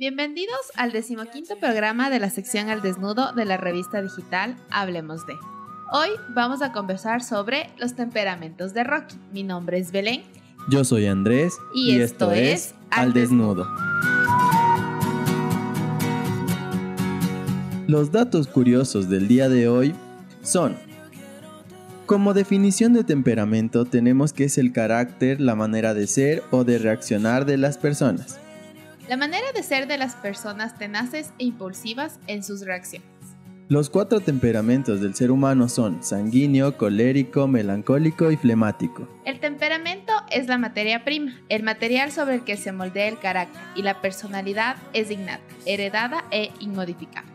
Bienvenidos al decimoquinto programa de la sección Al Desnudo de la revista digital Hablemos de. Hoy vamos a conversar sobre los temperamentos de Rocky. Mi nombre es Belén. Yo soy Andrés y, esto, es Al Desnudo. Los datos curiosos del día de hoy son como definición de temperamento tenemos que es el carácter, la manera de ser o de reaccionar de las personas. La manera de ser de las personas tenaces e impulsivas en sus reacciones. Los cuatro temperamentos del ser humano son sanguíneo, colérico, melancólico y flemático. El temperamento es la materia prima, el material sobre el que se moldea el carácter, y la personalidad es innata, heredada e inmodificable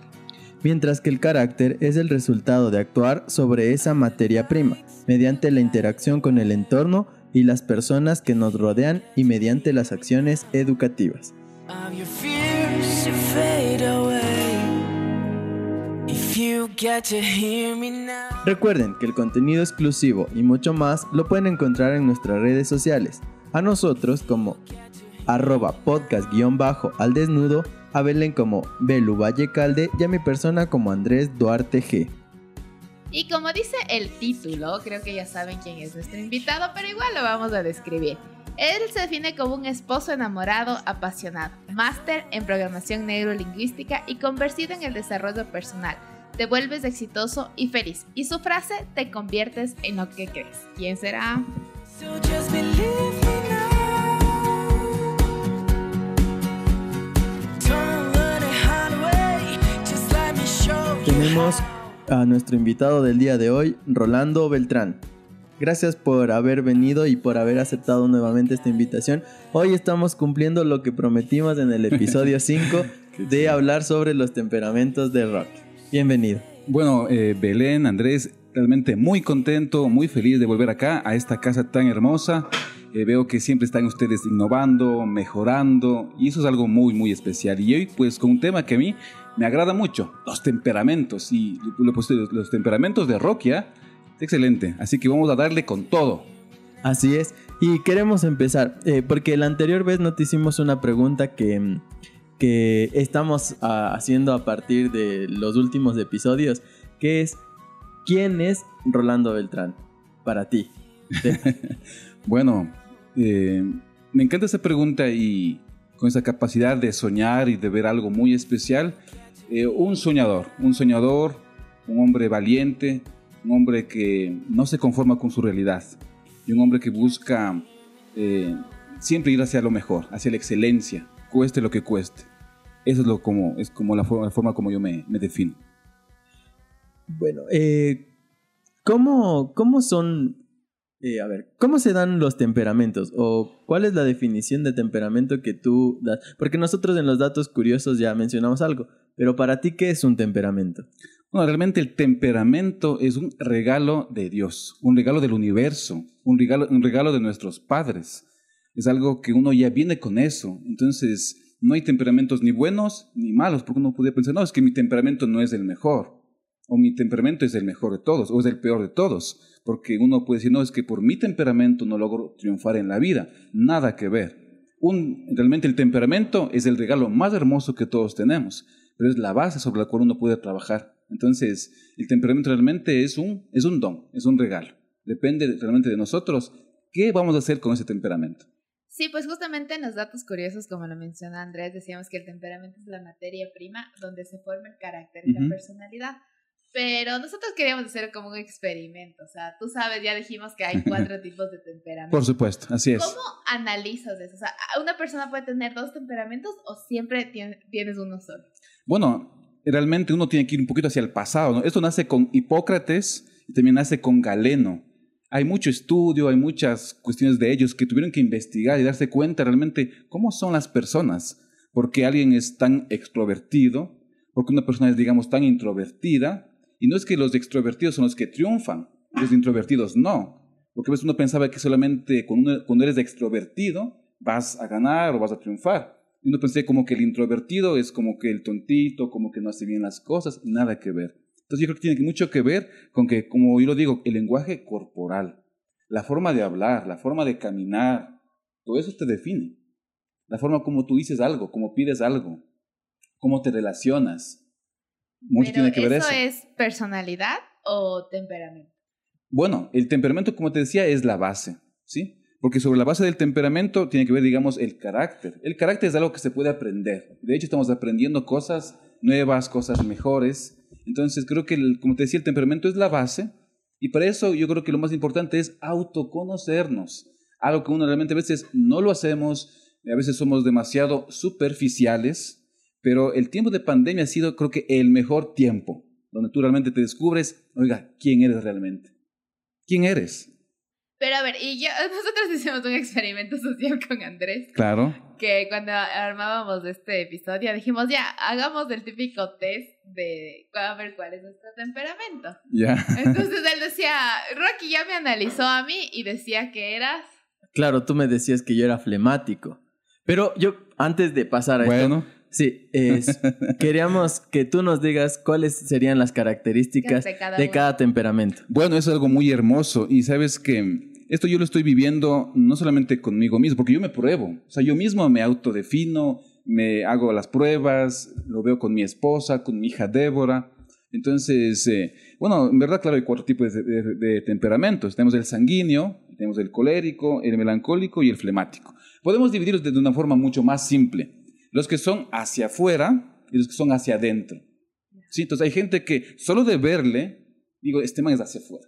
mientras que el carácter es el resultado de actuar sobre esa materia prima, mediante la interacción con el entorno y las personas que nos rodean y mediante las acciones educativas. Recuerden que el contenido exclusivo y mucho más lo pueden encontrar en nuestras redes sociales, a nosotros como arroba podcast-al desnudo a Belén como Belu Valle Calde y a mi persona como Andrés Duarte G. Y como dice el título, creo que ya saben quién es nuestro invitado, pero igual lo vamos a describir. Él se define como un esposo enamorado, apasionado, máster en programación neurolingüística y convertido en el desarrollo personal. Te vuelves exitoso y feliz. Y su frase, te conviertes en lo que crees. ¿Quién será? Tenemos a nuestro invitado del día de hoy, Rolando Beltrán. Gracias por haber venido y por haber aceptado nuevamente esta invitación. Hoy estamos cumpliendo lo que prometimos en el episodio 5 de hablar sobre los temperamentos de rock. Bienvenido. Bueno, eh, Belén, Andrés, realmente muy contento, muy feliz de volver acá a esta casa tan hermosa. Eh, veo que siempre están ustedes innovando, mejorando y eso es algo muy, muy especial. Y hoy pues con un tema que a mí me agrada mucho, los temperamentos. Y los temperamentos de Rokia, excelente. Así que vamos a darle con todo. Así es. Y queremos empezar, eh, porque la anterior vez no te hicimos una pregunta que, que estamos ah, haciendo a partir de los últimos episodios, que es, ¿quién es Rolando Beltrán para ti? bueno, eh, me encanta esa pregunta y con esa capacidad de soñar y de ver algo muy especial. Eh, un soñador, un soñador, un hombre valiente, un hombre que no se conforma con su realidad y un hombre que busca eh, siempre ir hacia lo mejor, hacia la excelencia, cueste lo que cueste. Eso es, lo como, es como la forma, como yo me, defino. Bueno, eh, ¿cómo, ¿cómo son eh, a ver, ¿cómo se dan los temperamentos? ¿O cuál es la definición de temperamento que tú das? Porque nosotros en los datos curiosos ya mencionamos algo, pero para ti, ¿qué es un temperamento? Bueno, realmente el temperamento es un regalo de Dios, un regalo del universo, un regalo, un regalo de nuestros padres. Es algo que uno ya viene con eso. Entonces, no hay temperamentos ni buenos ni malos, porque uno puede pensar, no, es que mi temperamento no es el mejor, o mi temperamento es el mejor de todos, o es el peor de todos porque uno puede decir, no, es que por mi temperamento no logro triunfar en la vida. Nada que ver. Realmente el temperamento es el regalo más hermoso que todos tenemos, pero es la base sobre la cual uno puede trabajar. Entonces, el temperamento realmente es un, es un don, es un regalo. Depende realmente de nosotros qué vamos a hacer con ese temperamento. Sí, pues justamente en los datos curiosos, como lo menciona Andrés, decíamos que el temperamento es la materia prima donde se forma el carácter y la personalidad. Pero nosotros queríamos hacer como un experimento. O sea, tú sabes, ya dijimos que hay cuatro tipos de temperamentos. Por supuesto, así es. ¿Cómo analizas eso? O sea, ¿una persona puede tener dos temperamentos o siempre tienes uno solo? Bueno, realmente uno tiene que ir un poquito hacia el pasado. ¿no? Esto nace con Hipócrates y también nace con Galeno. Hay mucho estudio, hay muchas cuestiones de ellos que tuvieron que investigar y darse cuenta realmente cómo son las personas. Porque alguien es tan extrovertido, porque una persona es, digamos, tan introvertida, y no es que los extrovertidos son los que triunfan, los introvertidos no. Porque ves, uno pensaba que solamente cuando, eres extrovertido vas a ganar o vas a triunfar. Y uno pensé como que el introvertido es como que el tontito, como que no hace bien las cosas, nada que ver. Entonces yo creo que tiene mucho que ver con que, como yo lo digo, el lenguaje corporal, la forma de hablar, la forma de caminar, todo eso te define. La forma como tú dices algo, como pides algo, cómo te relacionas. Mucho Pero tiene que ver ¿eso eso. es personalidad o temperamento? Bueno, el temperamento, como te decía, es la base, ¿sí? Porque sobre la base del temperamento tiene que ver, digamos, el carácter. El carácter es algo que se puede aprender. De hecho, estamos aprendiendo cosas nuevas, cosas mejores. Entonces, creo que, como te decía, el temperamento es la base. Y para eso yo creo que lo más importante es autoconocernos. Algo que uno realmente a veces no lo hacemos, a veces somos demasiado superficiales, pero el tiempo de pandemia ha sido, creo que, el mejor tiempo, donde tú realmente te descubres, oiga, ¿quién eres realmente? ¿Quién eres? Pero a ver, y yo, nosotros hicimos un experimento social con Andrés, Claro. que cuando armábamos este episodio dijimos, ya, hagamos el típico test de a ver cuál es nuestro temperamento. Ya. Entonces él decía, Rocky ya me analizó a mí y decía que eras... Claro, tú me decías que yo era flemático. Pero yo, antes de pasar a esto, Bueno, sí, es- queríamos que tú nos digas cuáles serían las características De cada de uno. cada temperamento. bueno, es algo muy hermoso y sabes que esto yo lo estoy viviendo no solamente conmigo mismo, porque yo me pruebo, o sea, yo mismo me autodefino, me hago las pruebas, lo veo con mi esposa, con mi hija Débora. Entonces, eh, bueno, en verdad, claro, hay cuatro tipos de, de- de temperamentos. Tenemos el sanguíneo, tenemos el colérico, el melancólico y el flemático. Podemos dividirlos de una forma mucho más simple. Los que son hacia afuera y los que son hacia adentro. Sí, entonces hay gente que solo de verle, digo, este man es hacia afuera.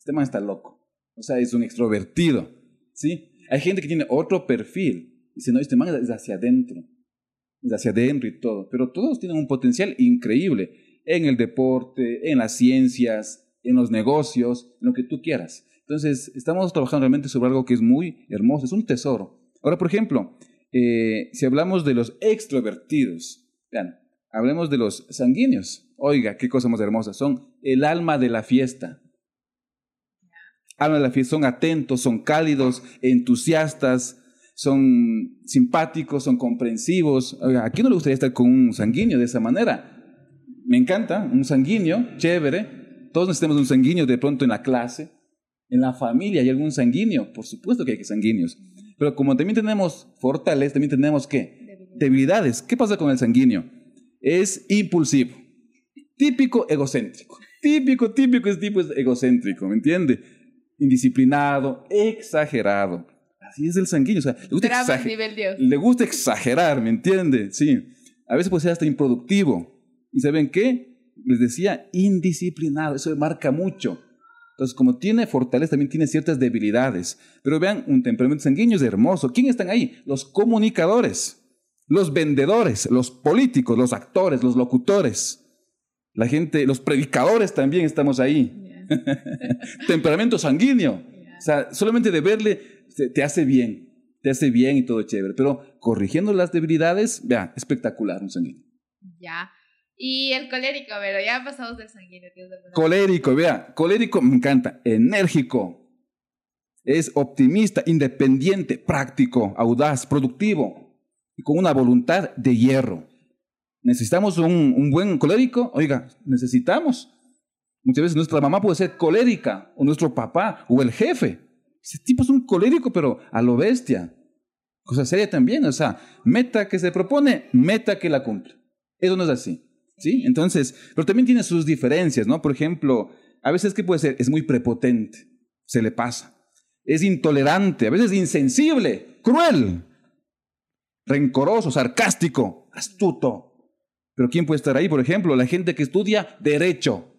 Este man está loco. O sea, es un extrovertido. ¿Sí? Hay gente que tiene otro perfil. Dice, no, este man es hacia adentro. Es hacia adentro y todo. Pero todos tienen un potencial increíble en el deporte, en las ciencias, en los negocios, en lo que tú quieras. Entonces, estamos trabajando realmente sobre algo que es muy hermoso, es un tesoro. Ahora, por ejemplo, eh, si hablamos de los extrovertidos, vean, hablemos de los sanguíneos. Oiga, qué cosa más hermosa. Son el alma de la fiesta. Alma de la fiesta. Son atentos, son cálidos, entusiastas, son simpáticos, son comprensivos. Oiga, ¿a quién no le gustaría estar con un sanguíneo de esa manera? Me encanta, un sanguíneo, chévere. Todos necesitamos un sanguíneo de pronto en la clase, en la familia. ¿Hay algún sanguíneo? Por supuesto que hay sanguíneos. Pero como también tenemos fortalezas, también tenemos qué? Debilidades. ¿Qué pasa con el sanguíneo? Es impulsivo. Típico egocéntrico. Típico, típico es tipo egocéntrico, ¿me entiende? Indisciplinado, exagerado. Así es el sanguíneo. O sea, le gusta, exager- nivel Dios. le gusta exagerar, ¿me entiende? Sí. A veces puede ser hasta improductivo. ¿Y saben qué? Les decía, indisciplinado. Eso marca mucho. Entonces, como tiene fortaleza, también tiene ciertas debilidades. Pero vean, un temperamento sanguíneo es hermoso. ¿Quién están ahí? Los comunicadores, los vendedores, los políticos, los actores, los locutores. La gente, los predicadores también estamos ahí. Temperamento sanguíneo. O sea, solamente de verle te, hace bien. Te hace bien y todo chévere. Pero corrigiendo las debilidades, vea, espectacular un sanguíneo. Ya. Y el colérico, pero ya pasamos del sanguíneo. ¿tienes alguna- Colérico, vea, colérico me encanta, enérgico, es optimista, independiente, práctico, audaz, productivo y con una voluntad de hierro. Necesitamos un, un buen colérico, oiga, necesitamos. Muchas veces nuestra mamá puede ser colérica, o nuestro papá, o el jefe. Ese tipo es un colérico, pero a lo bestia. Cosa seria también, o sea, meta que se propone, meta que la cumple. Eso no es así. ¿Sí? Entonces, pero también tiene sus diferencias, ¿no? Por ejemplo, a veces, ¿qué puede ser? Es muy prepotente, se le pasa. Es intolerante, a veces insensible, cruel, rencoroso, sarcástico, astuto. Pero ¿quién puede estar ahí? Por ejemplo, la gente que estudia derecho.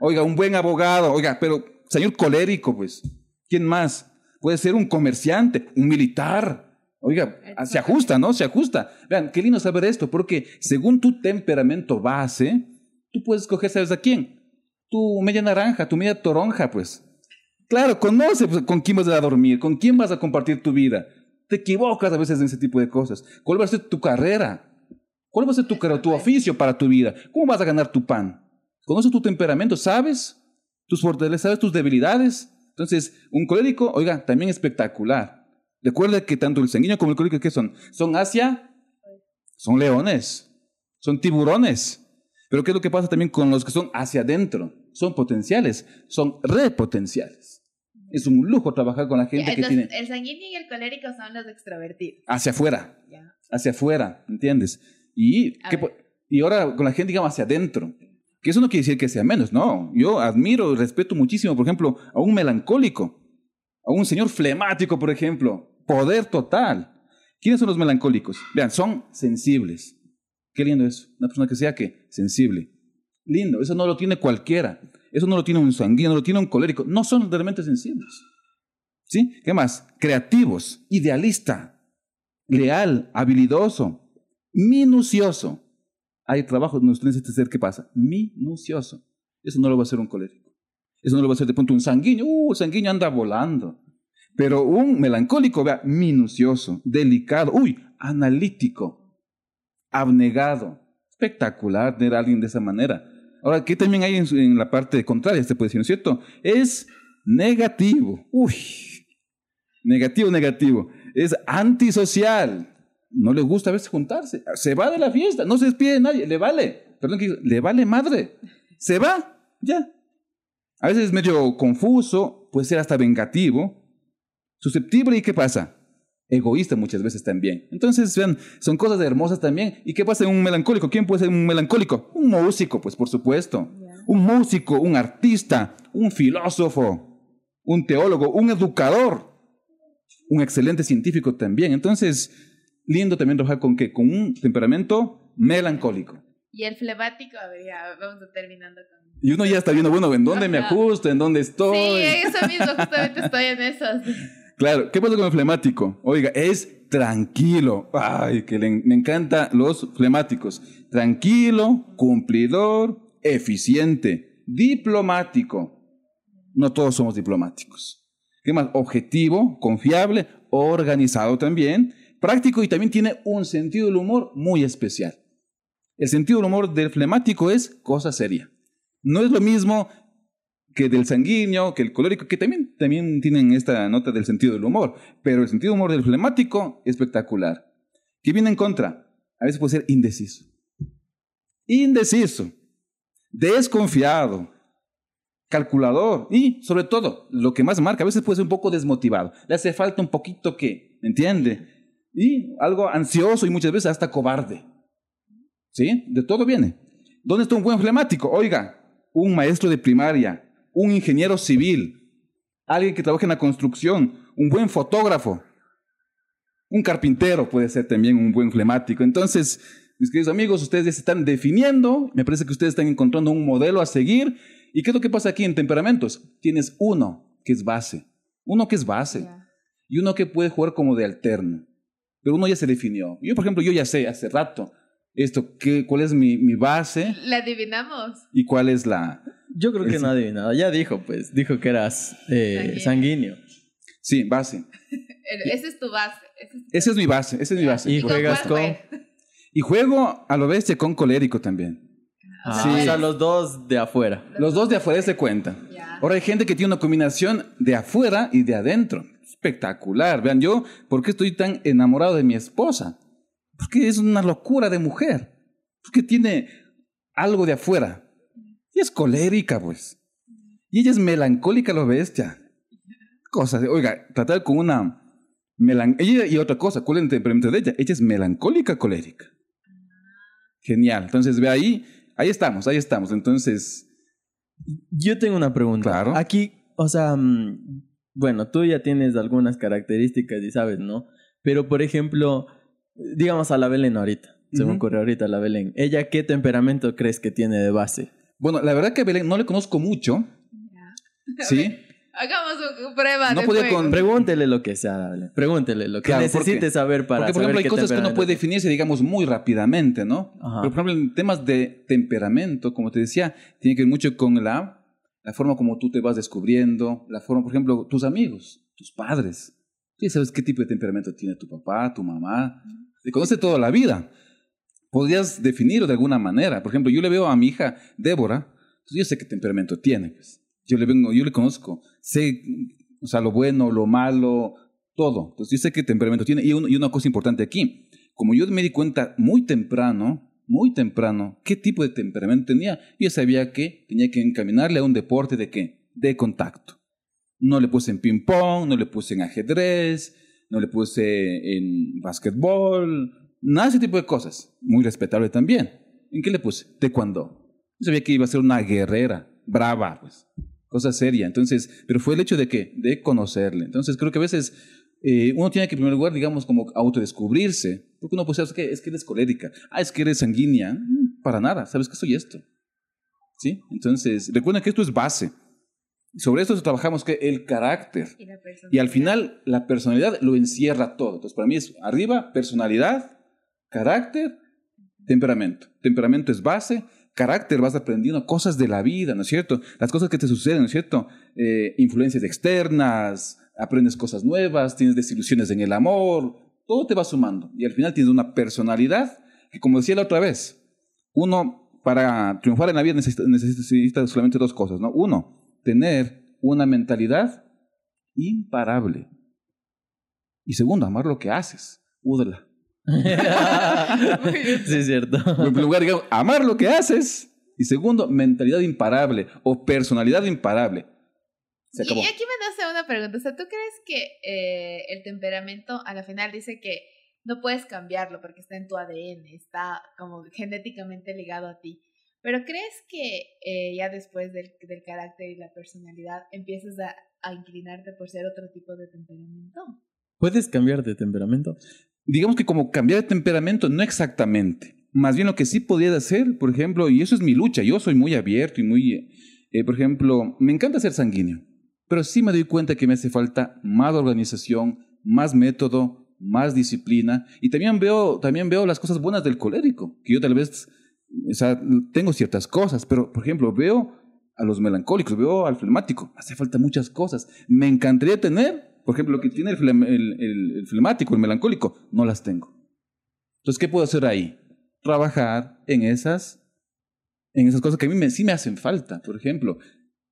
Oiga, un buen abogado, oiga, pero señor colérico, pues. ¿Quién más? Puede ser un comerciante, un militar. Oiga, se ajusta, ¿no? Se ajusta. Vean, qué lindo saber esto, porque según tu temperamento base, tú puedes escoger, ¿sabes a quién? Tu media naranja, tu media toronja, pues. Claro, conoce pues, con quién vas a dormir, con quién vas a compartir tu vida. Te equivocas a veces en ese tipo de cosas. ¿Cuál va a ser tu carrera? ¿Cuál va a ser tu, oficio para tu vida? ¿Cómo vas a ganar tu pan? ¿Conoces tu temperamento? ¿Sabes? Tus fortalezas, ¿sabes tus debilidades? Entonces, un colérico, oiga, también espectacular. Recuerda que tanto el sanguíneo como el colérico, ¿qué son? Son hacia, son leones, son tiburones. Pero ¿qué es lo que pasa también con los que son hacia adentro? Son potenciales, son repotenciales. Es un lujo trabajar con la gente que Entonces, tiene el sanguíneo y el colérico son los extrovertidos. hacia afuera, hacia afuera, ¿entiendes? Y A ¿qué ver. po- y ahora con la gente, digamos, hacia adentro. Que eso no quiere decir que sea menos, no. Yo admiro y respeto muchísimo, por ejemplo, a un melancólico, a un señor flemático, por ejemplo. Poder total. ¿Quiénes son los melancólicos? Vean, son sensibles. Qué lindo eso. Una persona que sea que sensible. Lindo. Eso no lo tiene cualquiera. Eso no lo tiene un sanguíneo, no lo tiene un colérico. No son realmente sensibles. ¿Sí? ¿Qué más? Creativos, idealista, leal, habilidoso, minucioso. Hay trabajos donde usted necesita ser, ¿qué pasa? Minucioso. Eso no lo va a hacer un colérico. Eso no lo va a hacer de pronto un sanguíneo. Uh, sanguíneo anda volando. Pero un melancólico, vea, minucioso, delicado, uy, analítico, abnegado. Espectacular tener a alguien de esa manera. Ahora, ¿qué también hay en, la parte contraria? Se puede decir, ¿no es cierto? Es negativo. Uy, negativo, negativo. Es antisocial. No le gusta a veces juntarse. Se va de la fiesta, no se despide de nadie. Le vale. Perdón, le vale madre. Se va, ya. A veces es medio confuso, puede ser hasta vengativo, susceptible y ¿qué pasa? Egoísta muchas veces también. Entonces, vean, son cosas hermosas también. ¿Y qué pasa en un melancólico? ¿Quién puede ser un melancólico? Un músico, pues por supuesto. Un músico, un artista, un filósofo, un teólogo, un educador, un excelente científico también. Entonces, lindo también trabajar con qué? Con un temperamento melancólico. Y el flemático, a ver, ya vamos terminando con... Y uno ya está viendo, bueno, ¿en dónde me ajusto? ¿En dónde estoy? Sí, eso mismo, justamente estoy en esos. Claro, ¿qué pasa con el flemático? Oiga, es tranquilo. Ay, que me encanta los flemáticos. Tranquilo, cumplidor, eficiente, diplomático. No todos somos diplomáticos. ¿Qué más? Objetivo, confiable, organizado también, práctico y también tiene un sentido del humor muy especial. El sentido del humor del flemático es cosa seria. No es lo mismo que del sanguíneo, que el colérico, que también, también tienen esta nota del sentido del humor, pero el sentido del humor del flemático, espectacular. ¿Qué viene en contra? A veces puede ser indeciso. Indeciso, desconfiado, calculador y, sobre todo, lo que más marca, a veces puede ser un poco desmotivado. Le hace falta un poquito que, ¿entiende? Y algo ansioso y muchas veces hasta cobarde. ¿Sí? De todo viene. ¿Dónde está un buen flemático? Oiga, un maestro de primaria, un ingeniero civil, alguien que trabaja en la construcción, un buen fotógrafo, un carpintero puede ser también un buen flemático. Entonces, mis queridos amigos, ustedes ya se están definiendo, me parece que ustedes están encontrando un modelo a seguir. ¿Y qué es lo que pasa aquí en temperamentos? Tienes uno que es base, uno que es base y uno que puede jugar como de alterno. Pero uno ya se definió. Yo, por ejemplo, yo ya sé hace rato esto, qué, cuál es mi, mi base. La adivinamos. Y cuál es la, yo creo que no adivinaba. Ya dijo, pues, dijo que eras eh, sanguíneo. Sí, base. Esa es tu base. Esa es, mi base, esa es mi base. Y juegas con... Y juego a lo bestia con colérico también. Ah, sí. O sea, los dos de afuera. Los dos de afuera se cuenta. Ahora hay gente que tiene una combinación de afuera y de adentro. Espectacular. Vean, yo, ¿por qué estoy tan enamorado de mi esposa? Porque es una locura de mujer. Porque tiene algo de afuera. Y es colérica, pues. Y ella es melancólica, lo bestia. Cosa, oiga, tratar con una ella y otra cosa, ¿cuál es el temperamento de ella? Ella es melancólica, colérica. Genial. Entonces, ve ahí, ahí estamos, ahí estamos. Entonces. Yo tengo una pregunta. Claro. Aquí, o sea, mm, bueno, tú ya tienes algunas características y sabes, ¿no? Pero, por ejemplo, digamos a la Belén ahorita. Se me ocurre ahorita la Belén. ¿Ella qué temperamento crees que tiene de base? Bueno, la verdad que Belén no le conozco mucho. ¿Sí? Hagamos una prueba. No de con... Pregúntele lo que sea, Pregúntele lo que necesite saber para porque, por ejemplo, hay cosas que no puede definirse, digamos, muy rápidamente, ¿no? Pero, por ejemplo, en temas de temperamento, como te decía, tiene que ver mucho con la, la forma como tú te vas descubriendo, la forma, por ejemplo, tus amigos, tus padres. Tú sabes qué tipo de temperamento tiene tu papá, tu mamá. Te conoce toda la vida podrías definirlo de alguna manera. Por ejemplo, yo le veo a mi hija Débora, yo sé qué temperamento tiene. Pues. Yo le vengo, yo le conozco, sé, o sea, lo bueno, lo malo, todo. Entonces yo sé qué temperamento tiene. Y, y una cosa importante aquí, como yo me di cuenta muy temprano, muy temprano, qué tipo de temperamento tenía, yo sabía que tenía que encaminarle a un deporte de qué? De contacto. No le puse en ping pong, no le puse en ajedrez, no le puse en básquetbol, Nada de ese tipo de cosas. Muy respetable también. ¿En qué le puse? Taekwondo. Yo sabía que iba a ser una guerrera, brava, pues, cosa seria. Entonces, pero fue el hecho de que, de conocerle. Entonces, creo que a veces eh, uno tiene que, en primer lugar, digamos, como autodescubrirse. Porque uno puede decir, es que, es que eres colérica. Ah, es que eres sanguínea. Mm, Para nada, sabes que soy esto. ¿Sí? Entonces, recuerden que esto es base. Sobre esto trabajamos que el carácter. Y, Y al final la personalidad lo encierra todo. Entonces para mí es arriba personalidad, carácter, temperamento. Temperamento es base, carácter vas aprendiendo cosas de la vida, ¿no es cierto? Las cosas que te suceden, ¿no es cierto? Eh, influencias externas, aprendes cosas nuevas, tienes desilusiones en el amor, todo te va sumando. Y al final tienes una personalidad que como decía la otra vez, uno para triunfar en la vida necesita, necesita solamente dos cosas, ¿no? Uno, tener una mentalidad imparable. Y segundo, amar lo que haces. Údela. sí, es cierto. En primer lugar, digamos, amar lo que haces. Y segundo, mentalidad imparable o personalidad imparable. Se acabó. Y aquí me nace una pregunta. O sea, ¿tú crees que eh, el temperamento a la final dice que no puedes cambiarlo porque está en tu ADN, está como genéticamente ligado a ti? Pero ¿crees que eh, ya después del, del carácter y la personalidad empiezas a, a inclinarte por ser otro tipo de temperamento? ¿Puedes cambiar de temperamento? Digamos que como cambiar de temperamento, no exactamente. Más bien lo que sí podía hacer, por ejemplo, y eso es mi lucha, yo soy muy abierto y muy, eh, por ejemplo, me encanta ser sanguíneo, pero sí me doy cuenta que me hace falta más organización, más método, más disciplina, y también veo, también veo las cosas buenas del colérico, que yo tal vez, o sea, tengo ciertas cosas, pero, por ejemplo, veo a los melancólicos, veo al flemático, hace falta muchas cosas. Me encantaría tener por ejemplo, lo que tiene el, flem el, el, el, flemático, el melancólico, no las tengo. Entonces, ¿qué puedo hacer ahí? Trabajar en esas, en esas cosas que a mí me, sí me hacen falta, por ejemplo.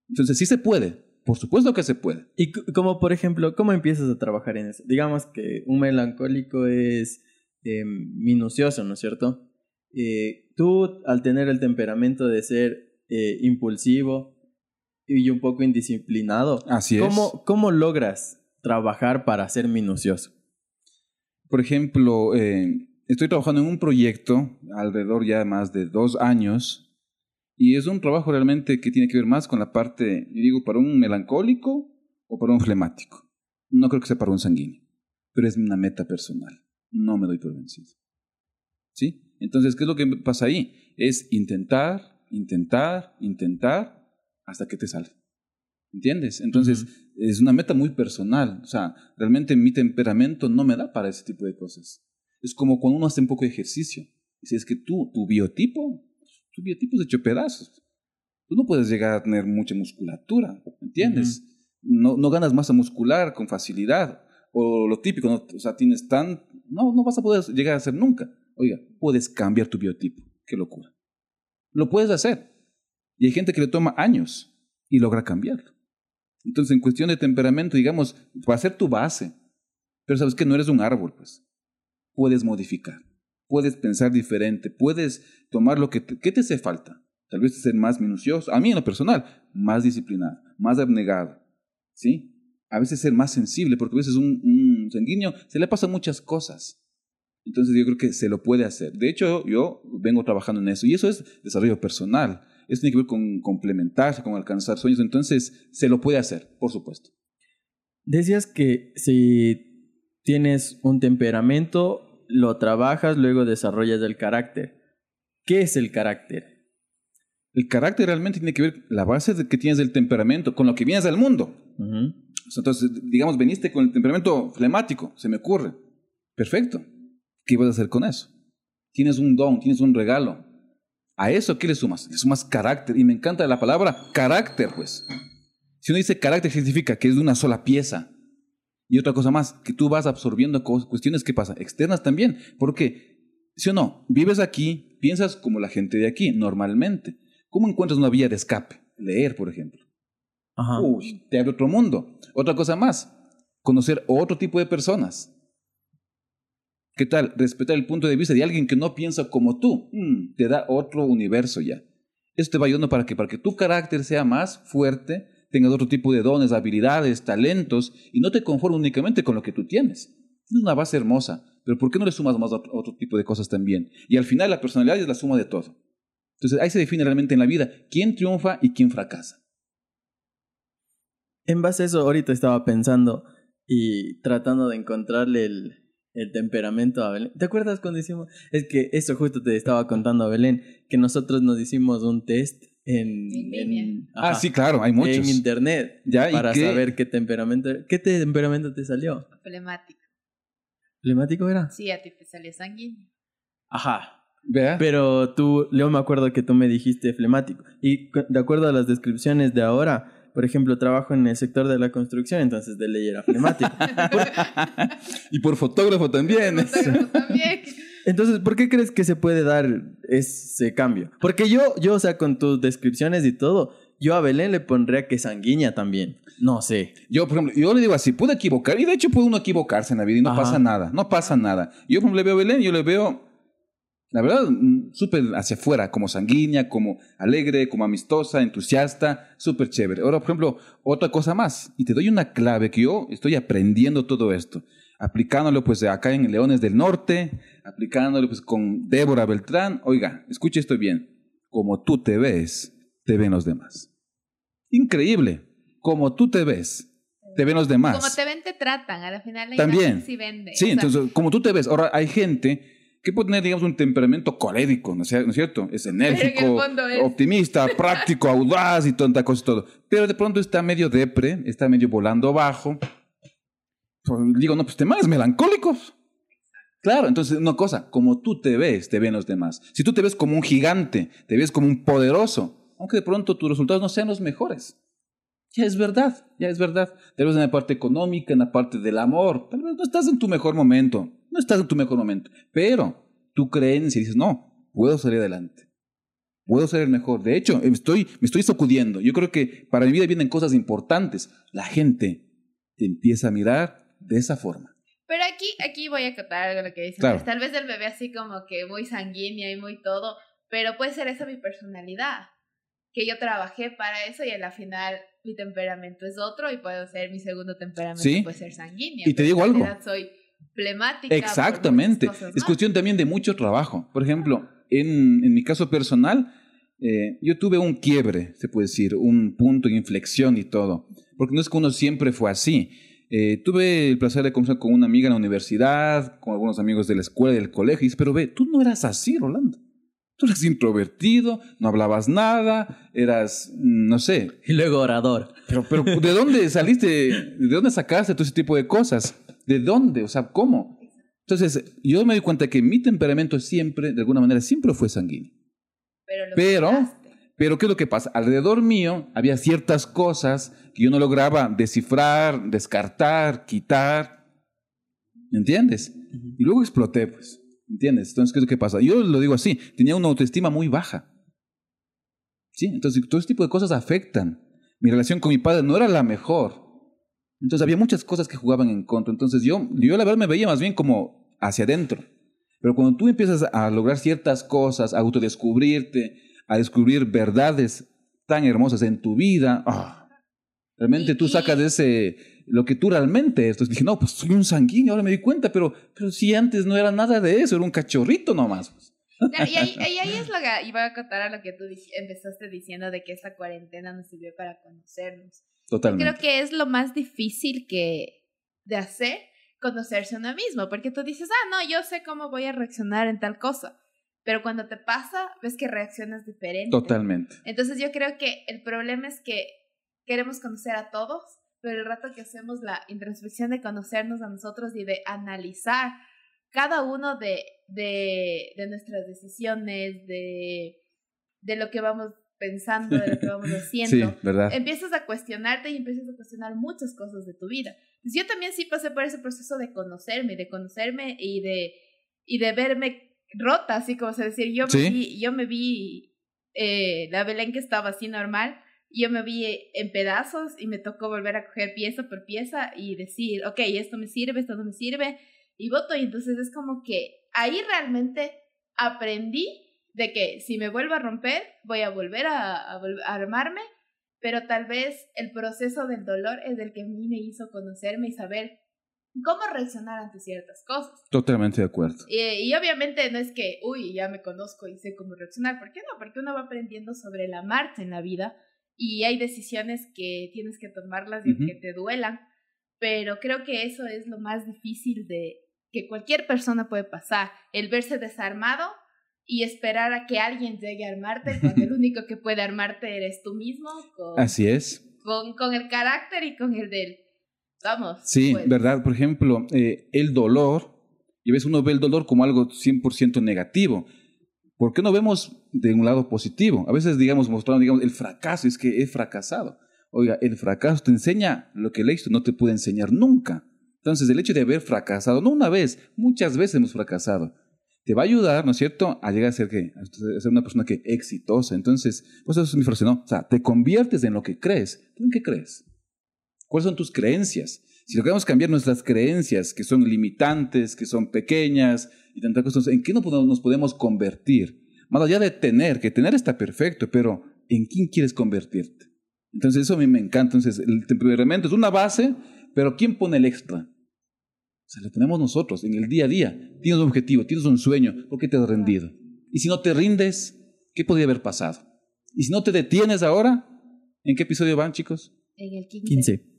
Entonces, sí se puede. Por supuesto que se puede. Y como, por ejemplo, ¿cómo empiezas a trabajar en eso? Digamos que un melancólico es eh, minucioso, ¿no es cierto? Eh, tú, al tener el temperamento de ser eh, impulsivo y un poco indisciplinado, Así ¿cómo, es. ¿cómo logras trabajar para ser minucioso? Por ejemplo, eh, estoy trabajando en un proyecto alrededor ya de más de dos años y es un trabajo realmente que tiene que ver más con la parte, yo digo, para un melancólico o para un flemático. No creo que sea para un sanguíneo, pero es una meta personal. No me doy por vencido. ¿Sí? Entonces, ¿qué es lo que pasa ahí? Es intentar, intentar, intentar hasta que te salga. ¿Entiendes? Entonces, uh -huh. Es una meta muy personal. O sea, realmente mi temperamento no me da para ese tipo de cosas. Es como cuando uno hace un poco de ejercicio. Si es que tú, tu biotipo, tu biotipo es hecho pedazos. Tú no puedes llegar a tener mucha musculatura, ¿entiendes? Uh -huh. no, no ganas masa muscular con facilidad. O lo típico, ¿no? o sea, tienes tan... No, no vas a poder llegar a hacer nunca. Oiga, puedes cambiar tu biotipo. Qué locura. Lo puedes hacer. Y hay gente que le toma años y logra cambiarlo. Entonces, en cuestión de temperamento, digamos, va a ser tu base. Pero sabes que no eres un árbol, pues. Puedes modificar. Puedes pensar diferente. Puedes tomar lo que te, ¿qué te hace falta. Tal vez ser más minucioso. A mí, en lo personal, más disciplinado, más abnegado. ¿Sí? A veces ser más sensible, porque a veces un, un sanguíneo se le pasan muchas cosas. Entonces, yo creo que se lo puede hacer. De hecho, yo vengo trabajando en eso. Y eso es desarrollo personal. Eso tiene que ver con complementarse, con alcanzar sueños. Entonces, se lo puede hacer, por supuesto. Decías que si tienes un temperamento, lo trabajas, luego desarrollas el carácter. ¿Qué es el carácter? El carácter realmente tiene que ver la base de que tienes del temperamento, con lo que vienes al mundo. Uh -huh. Entonces, digamos, veniste con el temperamento flemático, se me ocurre. Perfecto. ¿Qué vas a hacer con eso? Tienes un don, tienes un regalo. ¿A eso qué le sumas? Le sumas carácter. Y me encanta la palabra carácter, pues. Si uno dice carácter, significa que es de una sola pieza. Y otra cosa más, que tú vas absorbiendo cuestiones que pasa externas también. Porque, si o no, vives aquí, piensas como la gente de aquí, normalmente. ¿Cómo encuentras una vía de escape? Leer, por ejemplo. Ajá. Uy, te abre otro mundo. Otra cosa más, conocer otro tipo de personas. ¿Qué tal? Respetar el punto de vista de alguien que no piensa como tú. Mm, te da otro universo ya. Esto te va ayudando para que, para que tu carácter sea más fuerte, tengas otro tipo de dones, habilidades, talentos, y no te conformes únicamente con lo que tú tienes. Es una base hermosa, pero ¿por qué no le sumas más a otro, otro tipo de cosas también? Y al final la personalidad es la suma de todo. Entonces ahí se define realmente en la vida quién triunfa y quién fracasa. En base a eso, ahorita estaba pensando y tratando de encontrarle el, el temperamento a Belén. ¿Te acuerdas cuando hicimos? Es que eso justo te estaba contando a Belén, que nosotros nos hicimos un test en... En Ah, sí, claro, hay muchos. En internet. Ya, ¿y para qué? saber qué temperamento... ¿Qué temperamento te salió? Problemático. ¿Flemático era? Sí, a ti te salió sanguíneo. Ajá. Vea. Pero tú, yo me acuerdo que tú me dijiste flemático. Y de acuerdo a las descripciones de ahora, por ejemplo, trabajo en el sector de la construcción, entonces de ley era flemático. y por fotógrafo también. Fotógrafo también. Entonces, ¿por qué crees que se puede dar ese cambio? Porque yo, yo, o sea, con tus descripciones y todo, yo a Belén le pondría que sanguínea también. No sé. Yo, por ejemplo, yo le digo así, pude equivocar, y de hecho puede uno equivocarse en la vida y no Ajá. pasa nada, no pasa nada. Yo, por ejemplo, le veo a Belén, yo le veo, la verdad, mm, súper hacia afuera, como sanguínea, como alegre, como amistosa, entusiasta, súper chévere. Ahora, por ejemplo, otra cosa más, y te doy una clave que yo estoy aprendiendo todo esto, aplicándolo pues acá en Leones del Norte, aplicándolo pues con Débora Beltrán. Oiga, escuche esto bien, como tú te ves, te ven los demás. Increíble, como tú te ves, te ven los demás. Como te ven, te tratan. A la final la También. sí vende. Sí, O sea, entonces, como tú te ves, ahora hay gente que puede tener, digamos, un temperamento colérico, ¿no es cierto? Es enérgico, es- optimista, práctico, audaz y tanta cosa y todo. Pero de pronto está medio depre, está medio volando bajo. Pues, digo, no, pues te es melancólico. Claro, entonces, una cosa, como tú te ves, te ven los demás. Si tú te ves como un gigante, te ves como un poderoso, aunque de pronto tus resultados no sean los mejores. Ya es verdad, ya es verdad. Tal vez en la parte económica, en la parte del amor, tal vez no estás en tu mejor momento, no estás en tu mejor momento, pero tu creencia dices, no, puedo salir adelante, puedo ser el mejor. De hecho, estoy, me estoy sacudiendo. Yo creo que para mi vida vienen cosas importantes. La gente te empieza a mirar de esa forma. Pero aquí, aquí voy a acotar algo lo que dicen. Claro. Tal vez el bebé así como que muy sanguínea y muy todo, pero puede ser esa mi personalidad. Que yo trabajé para eso y a la final mi temperamento es otro y puedo ser mi segundo temperamento Sí. puede ser sanguínea. Y te digo algo. Soy flemática. por Exactamente. Es cuestión también de mucho trabajo. Por ejemplo, en, en mi caso personal, eh, yo tuve un quiebre, se puede decir, un punto de inflexión y todo. Porque no es que uno siempre fue así. Eh, tuve el placer de conversar con una amiga en la universidad, con algunos amigos de la escuela y del colegio, y dices, pero ve, tú no eras así, Rolando. Tú eras introvertido, no hablabas nada, eras, no sé, Y luego orador. pero, pero ¿de dónde saliste? ¿De dónde sacaste todo ese tipo de cosas? ¿De dónde? O sea, ¿cómo? Entonces, yo me doy cuenta que mi temperamento siempre, de alguna manera, siempre fue sanguíneo. Pero, lo pero-. Pero ¿qué es lo que pasa? Alrededor mío había ciertas cosas que yo no lograba descifrar, descartar, quitar. ¿Me entiendes? Y luego exploté, pues. ¿Entiendes? Entonces, ¿qué es lo que pasa? Yo lo digo así, tenía una autoestima muy baja. Sí, entonces todo ese tipo de cosas afectan. Mi relación con mi padre no era la mejor. Entonces había muchas cosas que jugaban en contra. Entonces yo, yo la verdad me veía más bien como hacia adentro. Pero cuando tú empiezas a lograr ciertas cosas, a autodescubrirte, a descubrir verdades tan hermosas en tu vida, ah, realmente tú sacas de ese lo que tú realmente eres. Entonces dije, no, pues soy un sanguíneo, ahora me di cuenta, pero, pero si antes no era nada de eso, era un cachorrito nomás. pues. Claro, y, ahí, y ahí es lo que iba a acotar a lo que tú empezaste diciendo de que esta cuarentena nos sirvió para conocernos. Yo Totalmente. creo que es lo más difícil que de hacer conocerse uno mismo, porque tú dices, ah, no, yo sé cómo voy a reaccionar en tal cosa, pero cuando te pasa, ves que reaccionas diferente. Totalmente. Entonces yo creo que el problema es que queremos conocer a todos, pero el rato que hacemos la introspección de conocernos a nosotros y de analizar cada uno de, de, de nuestras decisiones, de, de lo que vamos pensando, de lo que vamos Sí, haciendo, ¿verdad? empiezas a cuestionarte y empiezas a cuestionar muchas cosas de tu vida. Pues yo también sí pasé por ese proceso de conocerme, de conocerme y de, y de verme rota, así como se decir, yo me Sí. vi, yo me vi eh, la Belén que estaba así normal, yo me vi en pedazos y me tocó volver a coger pieza por pieza y decir, ok, esto me sirve, esto no me sirve, y voto. Y entonces es como que ahí realmente aprendí de que si me vuelvo a romper, voy a volver a, a a armarme, pero tal vez el proceso del dolor es el que a mí me hizo conocerme y saber cómo reaccionar ante ciertas cosas. Totalmente de acuerdo. Y, y, obviamente no es que, uy, ya me conozco y sé cómo reaccionar. ¿Por qué no? Porque uno va aprendiendo sobre la marcha en la vida y hay decisiones que tienes que tomarlas y uh -huh. que te duelan. Pero creo que eso es lo más difícil de que cualquier persona puede pasar. El verse desarmado y esperar a que alguien llegue a armarte cuando el único que puede armarte eres tú mismo. Con, Así es. Con, con el carácter y con el del Vamos. Sí, pues. verdad. Por ejemplo, eh, el dolor, y a veces uno ve el dolor como algo 100% negativo. ¿Por qué no vemos de un lado positivo? A veces, digamos, mostrando, digamos, el fracaso, es que he fracasado. Oiga, el fracaso te enseña lo que el éxito no te puede enseñar nunca. Entonces, el hecho de haber fracasado, no una vez, muchas veces hemos fracasado, te va a ayudar, ¿no es cierto?, a llegar a ser, ¿qué? a ser una persona que exitosa. Entonces, pues eso es mi frase, ¿no? O sea, te conviertes en lo que crees. ¿Tú en qué crees? ¿Cuáles son tus creencias? Si logramos cambiar nuestras creencias, que son limitantes, que son pequeñas y tantas cosas, ¿en qué nos podemos convertir? Más allá de tener, que tener está perfecto, pero ¿en quién quieres convertirte? Entonces eso a mí me encanta. Entonces el temperamento es una base, pero ¿quién pone el extra? O sea, lo tenemos nosotros en el día a día. Tienes un objetivo, tienes un sueño, ¿por qué te has rendido? Y si no te rindes, ¿qué podría haber pasado? Y si no te detienes ahora, ¿en qué episodio van, chicos? En el 15. 15.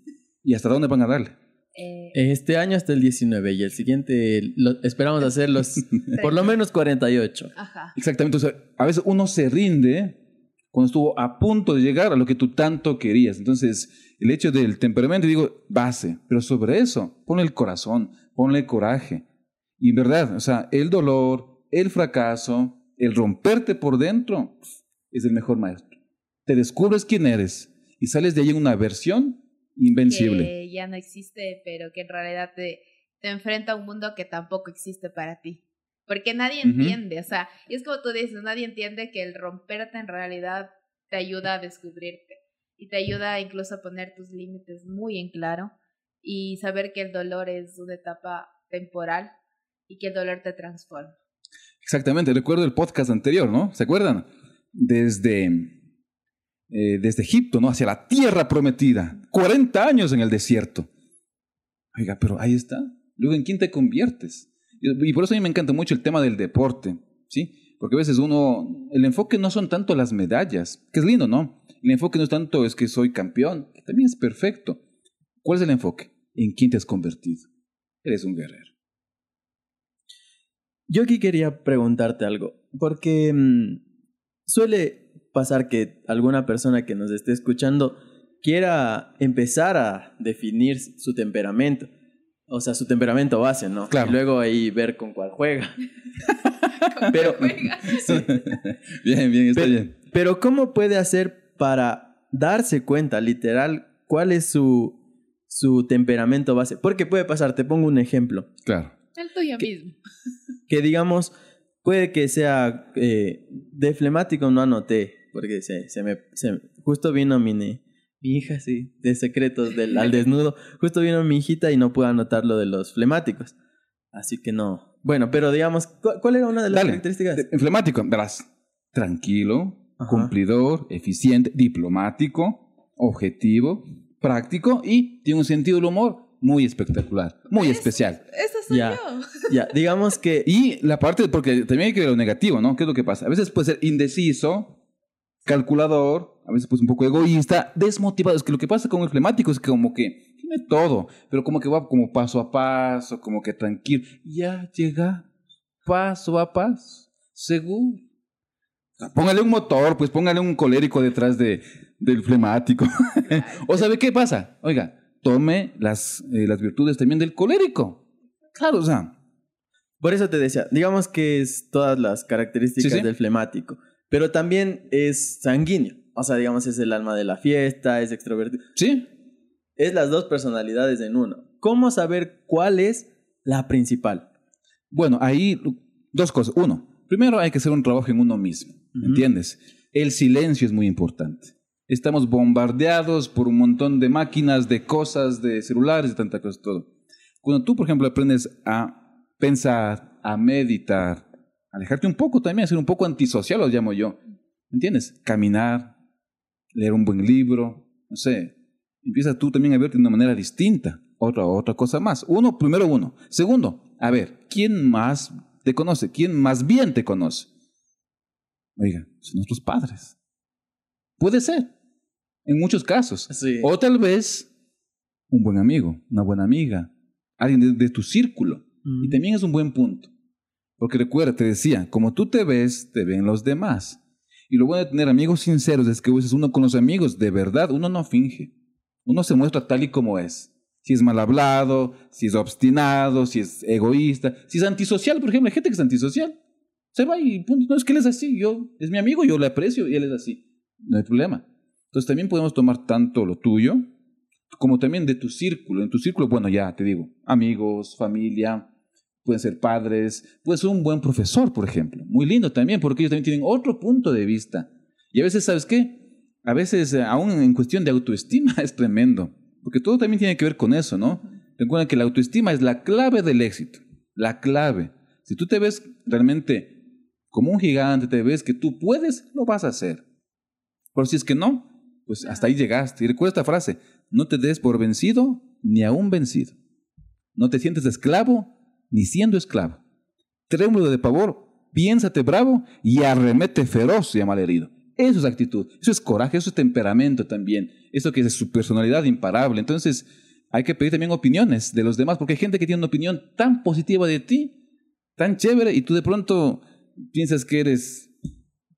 ¿Y hasta dónde van a darle? Eh, Este año hasta el 19 y el siguiente lo, esperamos hacer los por lo menos 48. ajá. Exactamente. O sea, a veces uno se rinde cuando estuvo a punto de llegar a lo que tú tanto querías. Entonces, el hecho del temperamento, digo, base, pero sobre eso, ponle el corazón, ponle el coraje. Y en verdad, o sea, el dolor, el fracaso, el romperte por dentro, es el mejor maestro. Te descubres quién eres y sales de ahí en una versión invencible. Que ya no existe, pero que en realidad te, te enfrenta a un mundo que tampoco existe para ti. Porque nadie Ujú. entiende, o sea, y es como tú dices, nadie entiende que el romperte en realidad te ayuda a descubrirte y te ayuda incluso a poner tus límites muy en claro y saber que el dolor es una etapa temporal y que el dolor te transforma. Exactamente, recuerdo el podcast anterior, ¿no? ¿Se acuerdan? Desde, eh, desde Egipto, ¿no? Hacia la tierra prometida. 40 años en el desierto. Oiga, pero ahí está. Luego, ¿en quién te conviertes? Y por eso a mí me encanta mucho el tema del deporte, ¿sí? Porque a veces uno, el enfoque no son tanto las medallas, que es lindo, ¿no? El enfoque no es tanto es que soy campeón, que también es perfecto. ¿Cuál es el enfoque? ¿En quién te has convertido? Eres un guerrero. Yo aquí quería preguntarte algo, porque mm, suele pasar que alguna persona que nos esté escuchando quiera empezar a definir su temperamento, o sea, su temperamento base, ¿no? Claro. Y luego ahí ver con cuál juega. Pero- Sí. bien, bien, está bien. Pero ¿cómo puede hacer para darse cuenta, literal, cuál es su, su temperamento base? Porque puede pasar, te pongo un ejemplo. Claro. El tuyo ¿Qué? mismo. que digamos, puede que sea eh, de flemático, no anoté, porque se, se me, se- justo vino mi, mi hija, sí, de secretos del, al desnudo, justo vino mi hijita y no pude anotar lo de los flemáticos. Así que no. Bueno, pero digamos, ¿cu- ¿cuál era una de las Dale. características? De- Flemático, verás. Tranquilo, Ajá. cumplidor, eficiente, diplomático, objetivo, práctico y tiene un sentido del humor muy espectacular, muy ¿Ves? especial. Eso soy Ya. yo. Ya, digamos que... Y la parte, porque también hay que ver lo negativo, ¿no? ¿Qué es lo que pasa? A veces puede ser indeciso, calculador, a veces pues un poco egoísta, desmotivado. Es que lo que pasa con el flemático es que como que tiene todo, pero como que va como paso a paso, como que tranquilo. Ya llega paso a paso, seguro. Póngale un motor, pues póngale un colérico detrás de, del flemático. o sabe qué pasa? Oiga, tome las, eh, las virtudes también del colérico. Claro, o sea, Por eso te decía, digamos que es todas las características Sí, sí. del flemático, pero también es sanguíneo. O sea, digamos, es el alma de la fiesta, es extrovertido. sí, Es las dos personalidades en uno. ¿Cómo saber cuál es la principal? Bueno, ahí dos cosas. Uno, primero hay que hacer un trabajo en uno mismo, Ujú. ¿entiendes? El silencio es muy importante. Estamos bombardeados por un montón de máquinas, de cosas, de celulares, de tanta cosa, todo. Cuando tú, por ejemplo, aprendes a pensar, a meditar, alejarte un poco también, ser un poco antisocial, lo llamo yo, ¿entiendes? Caminar, leer un buen libro, no sé, empieza tú también a verte de una manera distinta. otra, otra cosa más. Uno, primero uno. Segundo, a ver, ¿quién más te conoce? ¿Quién más bien te conoce? Oiga, son nuestros padres. Puede ser, en muchos casos. Sí. O tal vez un buen amigo, una buena amiga, alguien de, de tu círculo. Mm. Y también es un buen punto. Porque recuerda, te decía, como tú te ves, te ven los demás. Y lo bueno de tener amigos sinceros es que veces uno con los amigos, de verdad, uno no finge. Uno se muestra tal y como es. Si es mal hablado, si es obstinado, si es egoísta, si es antisocial, por ejemplo, hay gente que es antisocial. Se va y punto. No es que él es así, yo es mi amigo, yo le aprecio y él es así. No hay problema. Entonces también podemos tomar tanto lo tuyo como también de tu círculo. En tu círculo, bueno, ya te digo, amigos, familia, pueden ser padres, puede ser un buen profesor, por ejemplo. Muy lindo también, porque ellos también tienen otro punto de vista. Y a veces, ¿sabes qué? A veces, eh, aún en cuestión de autoestima, es tremendo. Porque todo también tiene que ver con eso, ¿no? Recuerda que la autoestima es la clave del éxito. La clave. Si tú te ves realmente como un gigante, te ves que tú puedes, lo vas a hacer. Pero si es que no, pues hasta ahí llegaste. Y recuerda esta frase, no te des por vencido ni aún vencido. No te sientes esclavo ni siendo esclavo. Trémulo de pavor, piénsate bravo y arremete feroz y malherido. Eso es actitud, eso es coraje, eso es temperamento también. Eso que es su personalidad imparable. Entonces, hay que pedir también opiniones de los demás, porque hay gente que tiene una opinión tan positiva de ti, tan chévere, y tú de pronto piensas que eres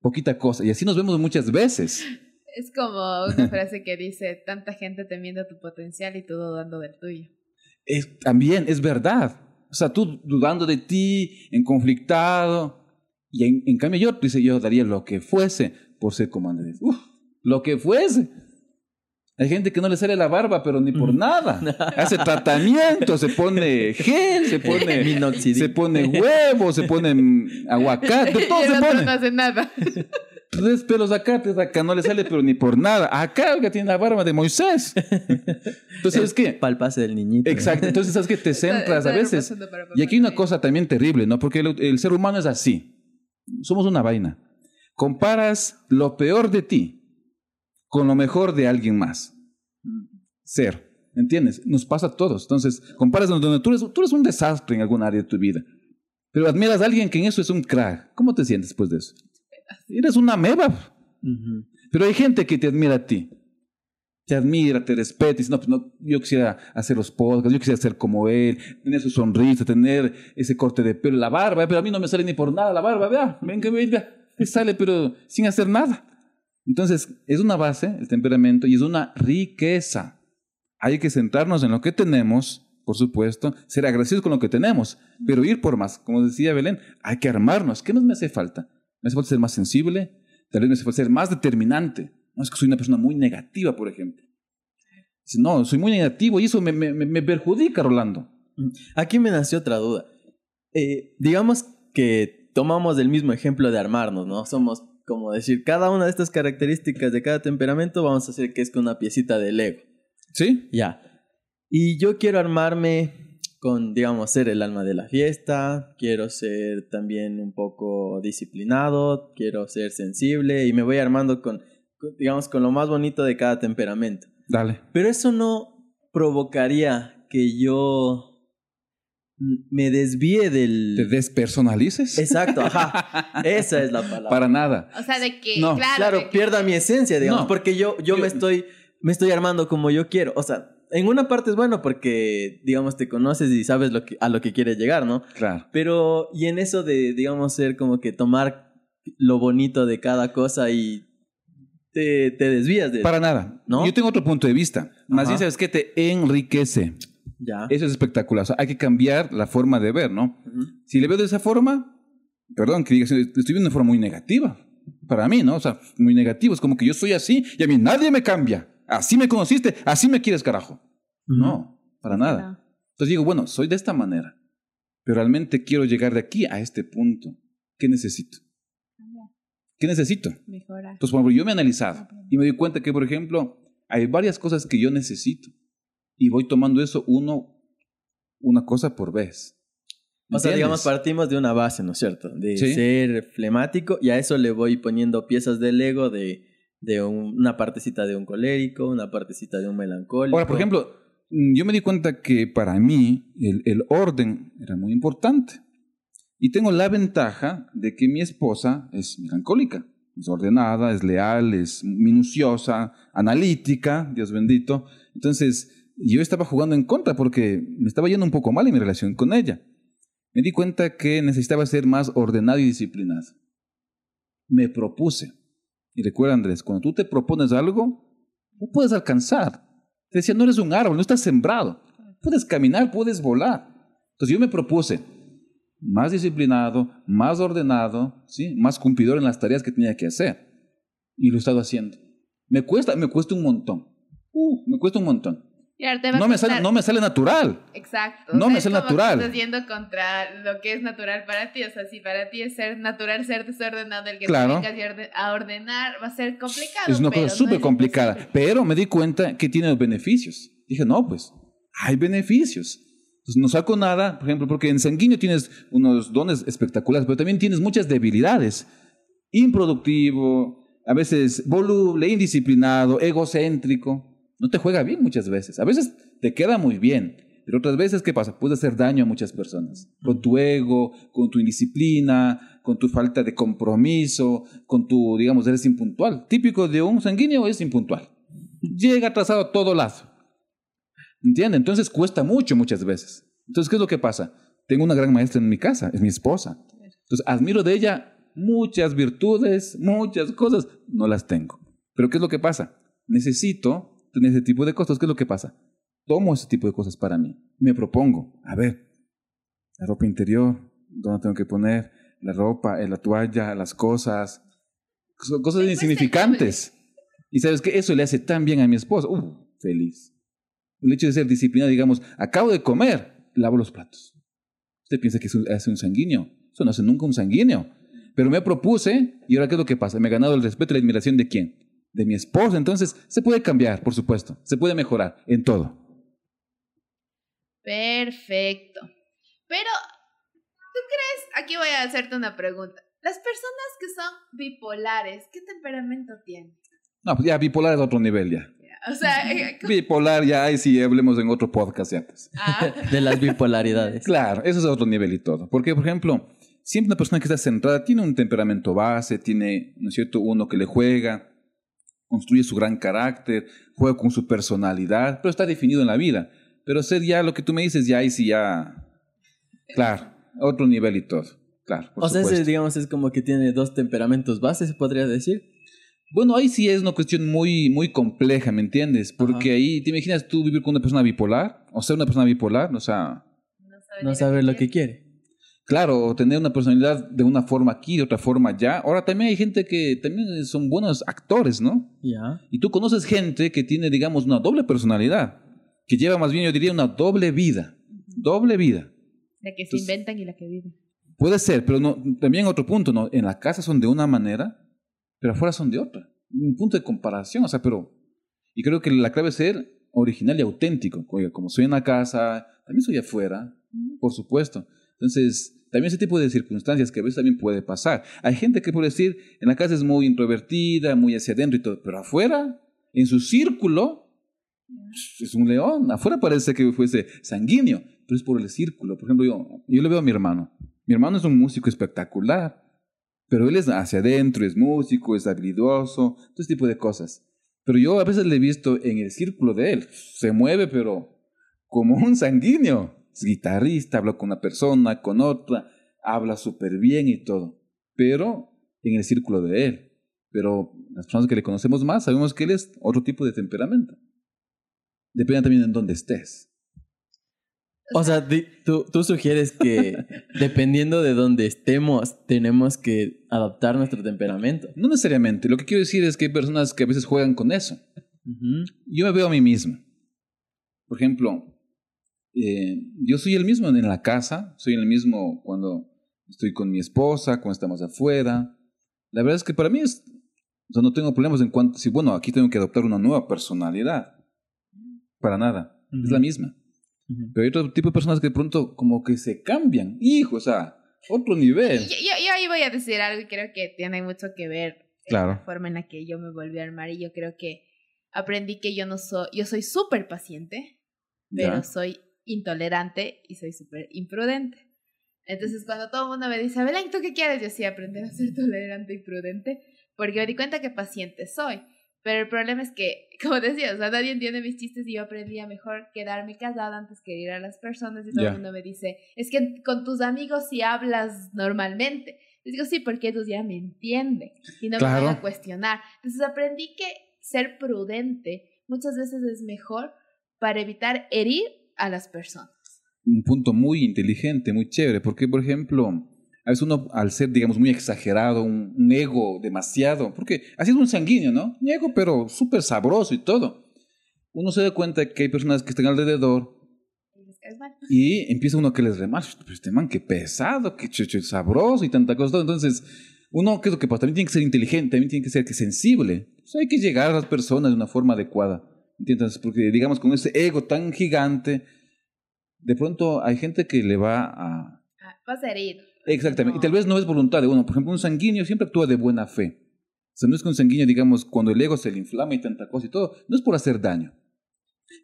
poquita cosa. Y así nos vemos muchas veces. Es como una frase que dice, tanta gente temiendo tu potencial y tú dudando del tuyo. Es, también es verdad. O sea, tú dudando de ti, en conflictado. Y en, en cambio yo, dice, yo daría lo que fuese por ser comandante. Uf, lo que fuese. Hay gente que no le sale la barba, pero ni por nada. Hace tratamiento, se pone gel, se pone, Minoxidil. se pone huevo, se pone aguacate, todo se otro pone. no hace nada. Tres pelos acá, tres acá, no le sale, pero ni por nada. Acá el que tiene la barba de Moisés. Entonces, ¿sabes qué? Para el pase del niñito. Exacto, entonces sabes que te centras a veces. Y aquí hay una cosa también terrible, ¿no? Porque el, el ser humano es así. Somos una vaina. Comparas lo peor de ti con lo mejor de alguien más. Ser. ¿Entiendes? Nos pasa a todos. Entonces, comparas donde tú eres, tú eres un desastre en algún área de tu vida. Pero admiras a alguien que en eso es un crack. ¿Cómo te sientes después de eso? Eres una meba. Ujú. Pero hay gente que te admira a ti. Te admira, te respeta. Y dice, no, pues no, yo quisiera hacer los podcasts, yo quisiera ser como él, tener su sonrisa, tener ese corte de pelo, la barba, pero a mí no me sale ni por nada la barba, vea, venga, venga, me sale, pero sin hacer nada. Entonces, es una base, el temperamento, y es una riqueza. Hay que centrarnos en lo que tenemos, por supuesto, ser agradecidos con lo que tenemos, pero ir por más. Como decía Belén, hay que armarnos. ¿Qué más me hace falta? Me hace falta ser más sensible, tal vez me hace falta ser más determinante. No es que soy una persona muy negativa, por ejemplo. Dice, no, soy muy negativo y eso me, me- me- me perjudica, Rolando. Aquí me nació otra duda. Eh, digamos que tomamos el mismo ejemplo de armarnos, ¿no? Somos, como decir, cada una de estas características de cada temperamento vamos a hacer que es con una piecita de Lego. ¿Sí? Ya. Y yo quiero armarme con, digamos, ser el alma de la fiesta, quiero ser también un poco disciplinado, quiero ser sensible y me voy armando con, con, digamos, con lo más bonito de cada temperamento. Dale. Pero eso no provocaría que yo me desvíe del... ¿Te despersonalices? Exacto, ajá. Esa es la palabra. Para nada. O sea, de que, No, claro, claro, de que- pierda mi esencia, digamos, No. porque yo, yo Yo- me estoy me estoy armando como yo quiero. O sea, en una parte es bueno porque, digamos, te conoces y sabes lo que, a lo que quieres llegar, ¿no? Claro. Pero, y en eso de, digamos, ser como que tomar lo bonito de cada cosa y te, te desvías de... Para nada. ¿No? Yo tengo otro punto de vista. Más Ajá. bien, ¿sabes qué? Te enriquece. Ya. Eso es espectacular. O sea, hay que cambiar la forma de ver, ¿no? Si le veo de esa forma, perdón, que digas, estoy viendo de una forma muy negativa. Para mí, ¿no? O sea, muy negativo. Es como que yo soy así y a mí nadie me cambia. Así me conociste, así me quieres, carajo. No, para nada. No. Entonces digo, bueno, soy de esta manera, pero realmente quiero llegar de aquí a este punto. ¿Qué necesito? ¿Qué necesito? Mejora. Entonces, por ejemplo, yo me he analizado y me doy cuenta que, por ejemplo, hay varias cosas que yo necesito y voy tomando eso uno, una cosa por vez. O sea, digamos, partimos de una base, ¿no es cierto? De Sí. ser flemático y a eso le voy poniendo piezas del ego de, de un- una partecita de un colérico, una partecita de un melancólico. Ahora, por ejemplo, mm, yo me di cuenta que para mí el, el orden era muy importante. Y tengo la ventaja de que mi esposa es melancólica, es ordenada, es leal, es minuciosa, analítica, Dios bendito. Entonces, yo estaba jugando en contra porque me estaba yendo un poco mal en mi relación con ella. Me di cuenta que necesitaba ser más ordenado y disciplinado. Me propuse. Y recuerda, Andrés, cuando tú te propones algo, no puedes alcanzar. Te decía, no eres un árbol, no estás sembrado. Puedes caminar, puedes volar. Entonces yo me propuse más disciplinado, más ordenado, ¿sí? más cumplidor en las tareas que tenía que hacer. Y lo he estado haciendo. Me cuesta, me cuesta un montón. Uh, me cuesta un montón. No me, sale, no me sale natural. Exacto. No me sale natural. Estás yendo contra lo que es natural para ti. O sea, si para ti es ser natural, ser desordenado, el que claro. te vengas a ordenar va a ser complicado. Es una cosa súper complicada. Pero me di cuenta que tiene beneficios. Dije, no, pues, hay beneficios. Pues no saco nada, por ejemplo, porque en sanguíneo tienes unos dones espectaculares, pero también tienes muchas debilidades. Improductivo, a veces voluble, indisciplinado, egocéntrico. No te juega bien muchas veces. A veces te queda muy bien, pero otras veces, ¿qué pasa? Puede hacer daño a muchas personas. Con tu ego, con tu indisciplina, con tu falta de compromiso, con tu, digamos, eres impuntual. Típico de un sanguíneo es impuntual. Llega atrasado a todo lado. ¿Entiende? Entonces cuesta mucho muchas veces. Entonces, ¿qué es lo que pasa? Tengo una gran maestra en mi casa, es mi esposa. Entonces, admiro de ella muchas virtudes, muchas cosas, no las tengo. Pero ¿qué es lo que pasa? Necesito tener ese tipo de cosas. ¿Qué es lo que pasa? Tomo ese tipo de cosas para mí. Me propongo, a ver, la ropa interior, ¿dónde tengo que poner? La ropa, eh, la toalla, las cosas, cosas insignificantes. Y sabes que eso le hace tan bien a mi esposa. Uh, feliz. El hecho de ser disciplinado, digamos, acabo de comer, lavo los platos. Usted piensa que eso hace un sanguíneo. Eso no hace nunca un sanguíneo. Pero me propuse, y ahora qué es lo que pasa? Me he ganado el respeto y la admiración de quién? De mi esposa. Entonces, se puede cambiar, por supuesto. Se puede mejorar en todo. Perfecto. Pero, ¿tú crees? Aquí voy a hacerte una pregunta. Las personas que son bipolares, ¿qué temperamento tienen? No, pues ya bipolar es otro nivel ya. O sea, eh, bipolar ya, ahí sí hablemos en otro podcast ya pues. Ah. de las bipolaridades. Claro, eso es otro nivel y todo. Porque, por ejemplo, siempre una persona que está centrada tiene un temperamento base, tiene, ¿no es cierto?, uno que le juega, construye su gran carácter, juega con su personalidad, pero está definido en la vida. Pero ser ya lo que tú me dices, ya ahí sí ya... Claro, otro nivel y todo. Claro. o sea, ese, digamos, es como que tiene dos temperamentos bases, se podría decir. Bueno, ahí sí es una cuestión muy, muy compleja, ¿me entiendes? Porque ahí, ¿te imaginas tú vivir con una persona bipolar? O ser una persona bipolar, o sea... No saber lo que quiere. Claro, o tener una personalidad de una forma aquí, de otra forma allá. Ahora también hay gente que también son buenos actores, ¿no? Ya. Y tú conoces gente que tiene, digamos, una doble personalidad, que lleva más bien, yo diría, una doble vida. Doble vida. La que se inventan y la que viven. Puede ser, pero no, también otro punto, ¿no? En la casa son de una manera pero afuera son de otra. Un punto de comparación, o sea, pero... Y creo que la clave es ser original y auténtico. Oiga, como soy en la casa, también soy afuera, por supuesto. Entonces, también ese tipo de circunstancias que a veces también puede pasar. Hay gente que puede decir, en la casa es muy introvertida, muy hacia adentro y todo, pero afuera, en su círculo, es un león. Afuera parece que fuese sanguíneo, pero es por el círculo. Por ejemplo, yo, yo le veo a mi hermano. Mi hermano es un músico espectacular pero él es hacia adentro, es músico, es habilidoso, todo ese tipo de cosas. Pero yo a veces le he visto en el círculo de él. Se mueve, pero como un sanguíneo. Guitarrista, habla con una persona, con otra, habla súper bien y todo. Pero en el círculo de él. Pero las personas que le conocemos más sabemos que él es otro tipo de temperamento. Depende también en dónde estés. O sea, tú, tú sugieres que dependiendo de dónde estemos, tenemos que adaptar nuestro temperamento. No necesariamente. Lo que quiero decir es que hay personas que a veces juegan con eso. Yo me veo a mí mismo. Por ejemplo, eh, yo soy el mismo en la casa, soy el mismo cuando estoy con mi esposa, cuando estamos afuera. La verdad es que para mí es, o sea, no tengo problemas en cuanto, si bueno, aquí tengo que adoptar una nueva personalidad. Para nada, es la misma. Pero hay otro tipo de personas que de pronto como que se cambian. Hijo, o sea, otro nivel. Yo, yo, ahí voy a decir algo y creo que tiene mucho que ver claro. la forma en la que yo me volví a armar y yo creo que aprendí que yo no soy, yo soy súper paciente, pero Ya. soy intolerante y soy súper imprudente. Entonces, cuando todo el mundo me dice, Belén, ¿tú qué quieres? Yo sí, aprender a ser tolerante y prudente, porque me di cuenta que paciente soy. Pero el problema es que, como decía, o sea, nadie entiende mis chistes y yo aprendí a mejor quedarme casada antes que ir a las personas y todo Ya. el mundo me dice, es que con tus amigos sí hablas normalmente. Les digo, sí, porque ellos ya me entienden y no me van a cuestionar. Entonces aprendí que ser prudente muchas veces es mejor para evitar herir a las personas. un punto muy inteligente, muy chévere, porque, por ejemplo, a veces uno, al ser, digamos, muy exagerado, un, un ego demasiado, porque así es un sanguíneo, ¿no? Un ego, pero súper sabroso y todo. Uno se da cuenta que hay personas que están alrededor Y empieza uno que les remarca, pero este man, qué pesado, qué chucho, sabroso y tanta cosa. todo". Entonces, uno, ¿qué es lo que pasa? También tiene que ser inteligente, también tiene que ser que sensible. O sea, hay que llegar a las personas de una forma adecuada. ¿Entiendes? Porque, digamos, con ese ego tan gigante, de pronto hay gente que le va a... Ah, vas a herir. Exactamente. Y tal vez no es voluntad de uno. Por ejemplo, un sanguíneo siempre actúa de buena fe. O sea, no es que un sanguíneo, digamos, cuando el ego se le inflama y tanta cosa y todo, no es por hacer daño.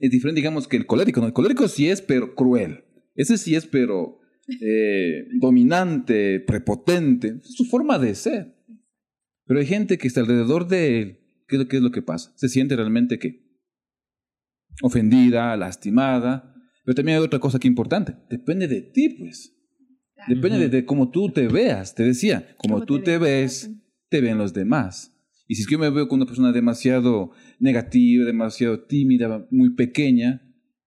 Es diferente, digamos, que el colérico. ¿no? El colérico sí es, pero cruel. Ese sí es, pero eh, dominante, prepotente. Es su forma de ser. Pero hay gente que está alrededor de él. ¿Qué es lo, qué es lo que pasa? Se siente realmente que ofendida, lastimada. Pero también hay otra cosa que es importante. Depende de ti, pues. Depende de, de cómo tú te veas. Te decía, como ¿Cómo tú te ves, te ven los demás. Y si es que yo me veo con una persona demasiado negativa, demasiado tímida, muy pequeña,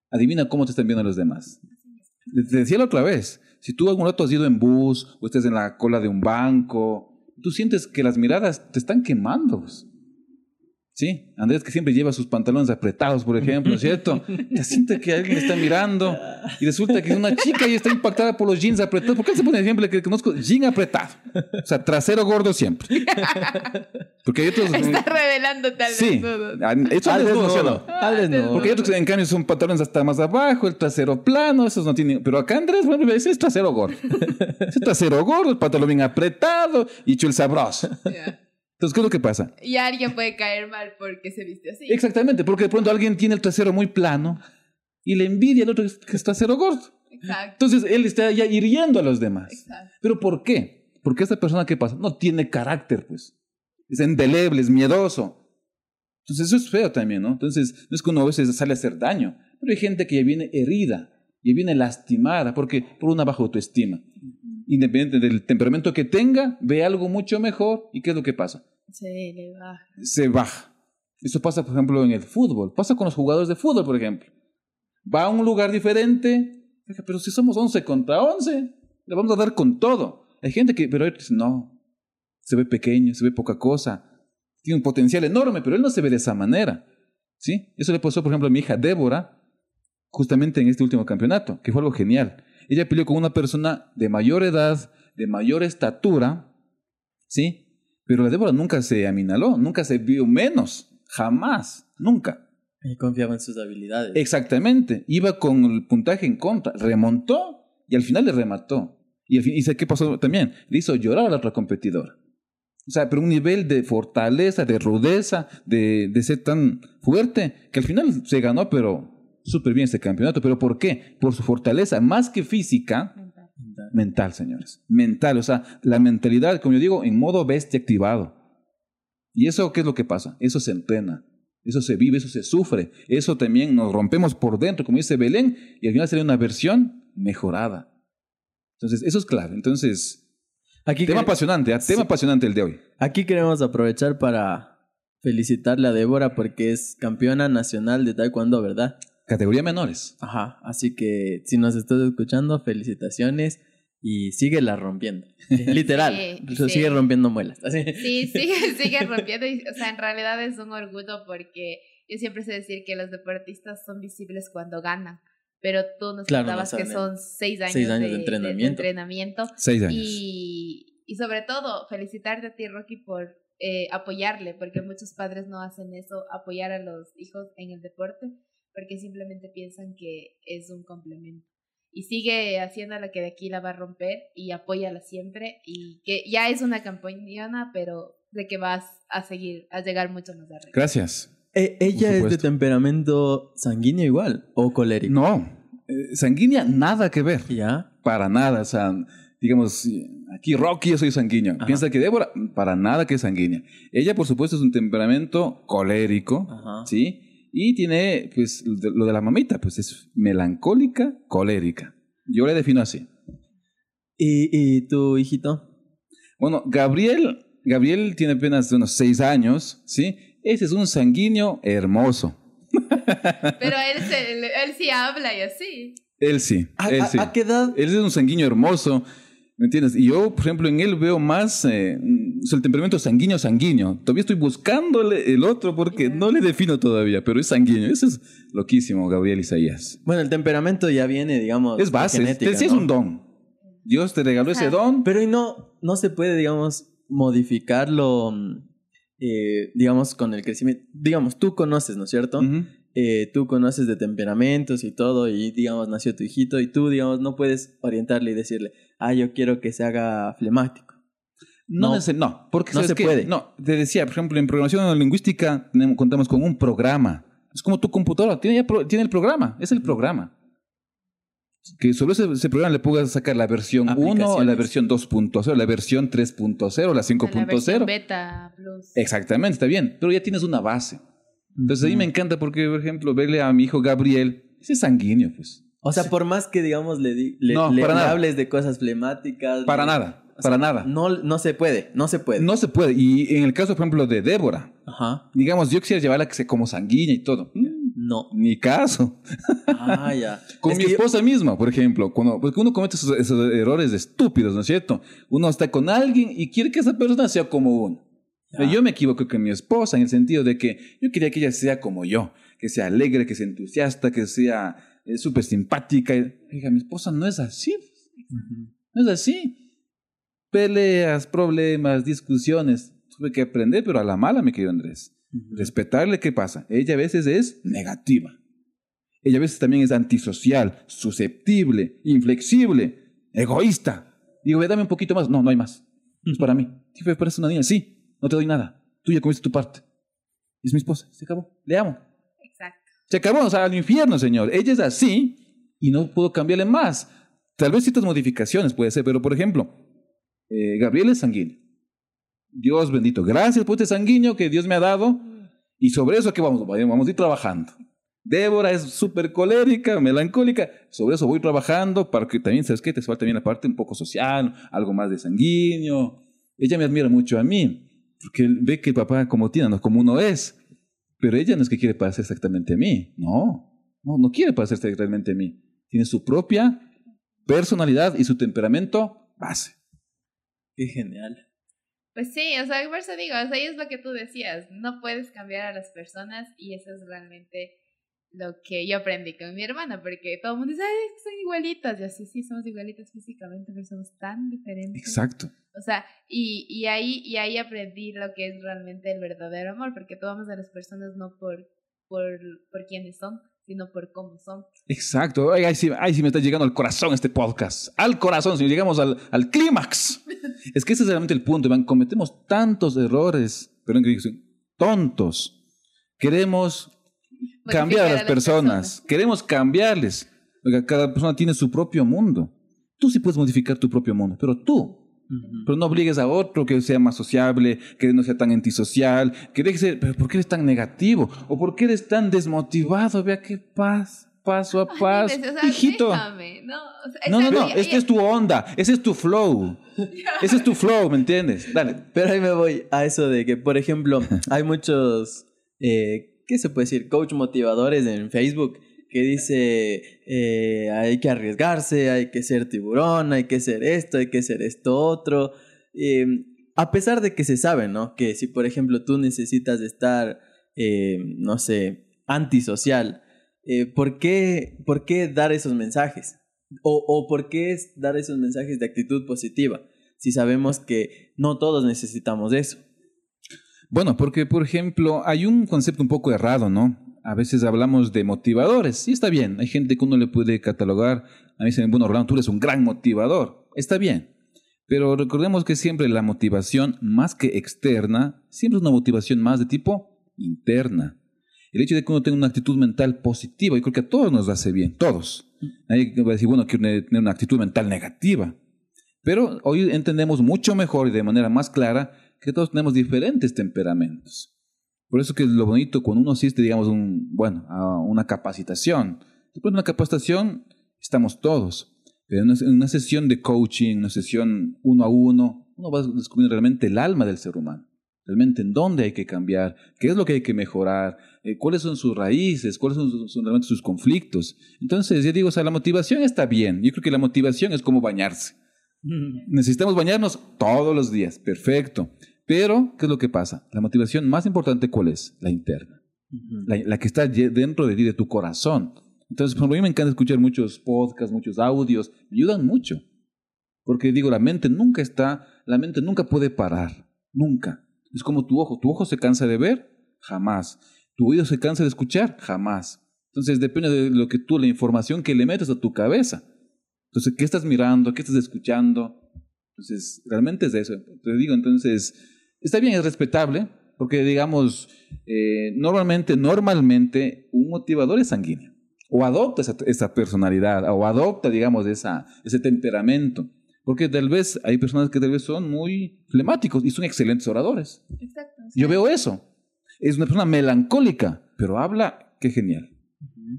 adivina cómo te están viendo los demás. Te decía la otra vez, si tú algún rato has ido en bus o estás en la cola de un banco, tú sientes que las miradas te están quemando. Sí, Andrés que siempre lleva sus pantalones apretados, por ejemplo, ¿cierto? Ya siente que alguien está mirando y resulta que es una chica y está impactada por los jeans apretados. ¿Por qué él se pone siempre que conozco jean apretado? O sea, trasero gordo siempre. Porque hay otros... Está revelando tal vez Sí, todo. han- hecho Al desnudo, ¿sí o desnudo. no? Porque hay otros que en cambio son pantalones hasta más abajo, el trasero plano, esos no tienen. Pero acá Andrés, bueno, ese es trasero gordo. Ese trasero gordo, el pantalón bien apretado y hecho el sabroso. Ya. Entonces, ¿qué es lo que pasa? Y alguien puede caer mal porque se viste así. Exactamente, porque de pronto alguien tiene el trasero muy plano y le envidia al otro que es trasero gordo. Exacto. Entonces él está ya hiriendo a los demás. Exacto. ¿Pero por qué? Porque esta persona, ¿qué pasa? No tiene carácter, pues. Es endeleble, es miedoso. Entonces eso es feo también, ¿no? Entonces no es que uno a veces sale a hacer daño, pero hay gente que ya viene herida, ya viene lastimada, porque por una baja autoestima. Independiente del temperamento que tenga, ve algo mucho mejor y ¿qué es lo que pasa? Sí, le va. Se baja. Eso pasa, por ejemplo, en el fútbol. Pasa con los jugadores de fútbol, por ejemplo. Va a un lugar diferente, pero si somos 11 contra 11, le vamos a dar con todo. Hay gente que, pero él dice, no, se ve pequeño, se ve poca cosa, tiene un potencial enorme, pero él no se ve de esa manera. ¿Sí? Eso le pasó, por ejemplo, a mi hija Débora, justamente en este último campeonato, que fue algo genial. Ella peleó con una persona de mayor edad, de mayor estatura, ¿sí? Pero la Débora nunca se aminaló, nunca se vio menos, jamás, nunca. Y confiaba en sus habilidades. Exactamente, iba con el puntaje en contra, remontó y al final le remató. Y, al fin, ¿y sé qué pasó también? Le hizo llorar a la otra competidora. O sea, pero un nivel de fortaleza, de rudeza, de, de ser tan fuerte, que al final se ganó, pero súper bien este campeonato. ¿Pero por qué? Por su fortaleza, más que física, mental, señores. Mental, o sea, la mentalidad, como yo digo, en modo bestia activado. ¿Y eso qué es lo que pasa? Eso se entrena, eso se vive, eso se sufre, eso también nos rompemos por dentro, como dice Belén, y al final sale una versión mejorada. Entonces, eso es clave. Entonces, Aquí, tema apasionante, ¿ah? tema Sí. apasionante el de hoy. aquí queremos aprovechar para felicitarle a Débora porque es campeona nacional de taekwondo, ¿verdad? Categoría menores. Ajá, así que si nos estás escuchando, felicitaciones y sigue la rompiendo. Literal, Sí, sí. sigue rompiendo muelas. Así. Sí, sigue, sigue rompiendo. y, o sea, en realidad es un orgullo porque yo siempre sé decir que los deportistas son visibles cuando ganan. Pero tú nos Claro, contabas no que son seis años, Seis años de de, entrenamiento. entrenamiento. Seis años. Y, y sobre todo, felicitarte a ti, Rocky, por eh, apoyarle, porque muchos padres no hacen eso, apoyar a los hijos en el deporte, porque simplemente piensan que es un complemento. Y sigue haciendo lo que de aquí la va a romper y apóyala siempre. Y que ya es una campeona, pero de que vas a seguir, a llegar mucho más arriba. Gracias. E- ¿Ella es de temperamento sanguíneo igual o colérico? No, eh, sanguínea nada que ver. ¿Ya? Para nada, o sea, digamos, aquí Rocky yo soy sanguíneo. Ajá. Piensa que Débora, para nada que es sanguínea. Ella, por supuesto, es un temperamento colérico, Ajá. ¿sí? Y tiene, pues, lo de la mamita, pues es melancólica, colérica. Yo le defino así. ¿Y, y tu hijito? Bueno, Gabriel, Gabriel tiene apenas unos seis años, ¿sí? Ese es un sanguíneo hermoso. Pero él, se- él sí habla y así. Él sí, ¿A, él a- sí. a qué edad? Él es un sanguíneo hermoso, ¿me entiendes? Y yo, por ejemplo, en él veo más eh, sea, el temperamento sanguíneo, sanguíneo. Todavía estoy buscándole el otro porque no le defino todavía, pero es sanguíneo. Eso es loquísimo, Gabriel Isaías. Bueno, el temperamento ya viene, digamos, Es base, es, genética, sí es ¿no? un don. Dios te regaló ese don. Pero y no, no se puede, digamos, modificarlo, mm, eh, digamos, con el crecimiento. Digamos, tú conoces, ¿no es cierto? Eh, tú conoces de temperamentos y todo, y digamos, nació tu hijito, y tú, digamos, no puedes orientarle y decirle, ah, yo quiero que se haga flemático. No, No. porque No ¿sabes se qué? puede. No, te decía, por ejemplo, en programación lingüística tenemos- contamos con un programa. Es como tu computadora, tiene, ya pro- tiene el programa, es el programa. Que sobre ese, ese programa le puedas sacar la versión 1, la versión 2.0, la versión 3.0, la A la versión 5.0. beta plus. Exactamente, está bien, pero ya tienes una base. Entonces ahí Ujú. me encanta porque, por ejemplo, verle a mi hijo Gabriel, ese es sanguíneo, pues. O sea, por más que, digamos, le, di- le, No, le- para le nada. hables de cosas flemáticas. Para le- nada, o sea, para nada. No, no se puede, no se puede. No se puede. Y en el caso, por ejemplo, de Débora, Ajá. digamos, yo quisiera llevarla que sea como sanguínea y todo. No. Ni caso. Ah, ya. Con Es mi que yo- esposa misma, por ejemplo, cuando, porque uno comete esos, esos errores estúpidos, ¿no es cierto? Uno está con alguien y quiere que esa persona sea como uno. Ya. Yo me equivoco con mi esposa en el sentido de que yo quería que ella sea como yo, que sea alegre, que sea entusiasta, que sea eh, súper simpática. Oiga, mi esposa no es así, no es así. Peleas, problemas, discusiones. Tuve que aprender, pero a la mala, mi querido Andrés. Respetarle, ¿qué pasa? Ella a veces es negativa. Ella a veces también es antisocial, susceptible, inflexible, egoísta. Digo, "Ve, dame un poquito más. No, no hay más. Es para mí. Sí, pero pareces una niña. Sí, no te doy nada. Tú ya comiste tu parte. Es mi esposa. Se acabó. Le amo. Se acabó. O sea, al infierno, señor. Ella es así y no puedo cambiarle más. Tal vez ciertas modificaciones puede ser, pero por ejemplo, eh, Gabriel es sanguíneo. Dios bendito. Gracias por este sanguíneo que Dios me ha dado. Y sobre eso que vamos, vamos a ir trabajando. Débora es súper colérica, melancólica. Sobre eso voy trabajando para que también, ¿sabes qué? Te falta también la parte un poco social, algo más de sanguíneo. Ella me admira mucho a mí, porque ve que el papá como tiene, no como uno es. Pero ella no es que quiere parecer exactamente a mí. No, no, no quiere parecerse realmente a mí. Tiene su propia personalidad y su temperamento base. Qué genial. Pues sí, o sea, por eso digo, o sea, y es lo que tú decías, no puedes cambiar a las personas y eso es realmente lo que yo aprendí con mi hermana, porque todo el mundo dice, ay, es que son igualitas, y así sí, somos igualitas físicamente, pero somos tan diferentes. Exacto. O sea, y, y, ahí, y ahí aprendí lo que es realmente el verdadero amor, porque tomamos a las personas no por, por, por quienes son, sino por cómo son. Exacto. Ay, ay, sí, me está llegando al corazón este podcast. Al corazón, si llegamos al, al clímax. es que ese es realmente el punto. man. Cometemos tantos errores, perdón que tontos. Queremos cambiar a las, personas. Queremos cambiarles. Oiga, cada persona tiene su propio mundo. Tú sí puedes modificar tu propio mundo, pero tú. Pero no obligues a otro que sea más sociable, que no sea tan antisocial, que deje ser, pero ¿por qué eres tan negativo? ¿O por qué eres tan desmotivado? Vea qué paz, paso a Ay, paso. o sea, Hijito. déjame, no, o sea, No, no, no, esta es tu onda, ese es tu flow. Ese es tu flow, ¿me entiendes? Dale. Pero ahí me voy a eso de que, por ejemplo, hay muchos, eh, ¿qué se puede decir? Coach motivadores en Facebook que dice, eh, hay que arriesgarse, hay que ser tiburón, hay que ser esto, hay que ser esto otro. Eh, a pesar de que se sabe, ¿no? Que si, por ejemplo, tú necesitas estar, eh, no sé, antisocial, eh, ¿por, qué, ¿por qué dar esos mensajes? O, ¿O por qué dar esos mensajes de actitud positiva? Si sabemos que no todos necesitamos eso. Bueno, porque por ejemplo, hay un concepto un poco errado, ¿no? A veces hablamos de motivadores, sí está bien, hay gente que uno le puede catalogar, a mí me dicen, bueno, Rolando, tú eres un gran motivador, está bien, pero recordemos que siempre la motivación, más que externa, siempre es una motivación más de tipo interna. El hecho de que uno tenga una actitud mental positiva, yo creo que a todos nos hace bien, todos. Nadie va a decir, bueno, quiero tener una actitud mental negativa. Pero hoy entendemos mucho mejor y de manera más clara que todos tenemos diferentes temperamentos. Por eso que es lo bonito cuando uno asiste, digamos, un, bueno, a una capacitación. Después de una capacitación estamos todos. Pero en una sesión de coaching, una sesión uno a uno, uno va descubriendo realmente el alma del ser humano. Realmente en dónde hay que cambiar, qué es lo que hay que mejorar, eh, cuáles son sus raíces, cuáles son, son, realmente sus conflictos. Entonces, ya digo, o sea, la motivación está bien. Yo creo que la motivación es como bañarse. Necesitamos bañarnos todos los días, perfecto. Pero, ¿qué es lo que pasa? La motivación más importante, ¿cuál es? La interna. la, que está dentro de ti, de tu corazón. Entonces, por mí me encanta escuchar muchos podcasts, muchos audios, me ayudan mucho. Porque digo, la mente nunca está, la mente nunca puede parar, nunca. Es como tu ojo, tu ojo se cansa de ver, jamás. Tu oído se cansa de escuchar, jamás. Entonces depende de lo que tú, la información que le metes a tu cabeza. Entonces, ¿qué estás mirando? ¿Qué estás escuchando? Entonces, realmente es eso. Te digo, entonces, está bien, es respetable, porque digamos, eh, normalmente, normalmente, un motivador es sanguíneo. O adopta esa, personalidad, o adopta, digamos, esa, ese temperamento. Porque tal vez hay personas que tal vez son muy flemáticos y son excelentes oradores. Exacto. Yo veo eso. Es una persona melancólica, pero habla, qué genial.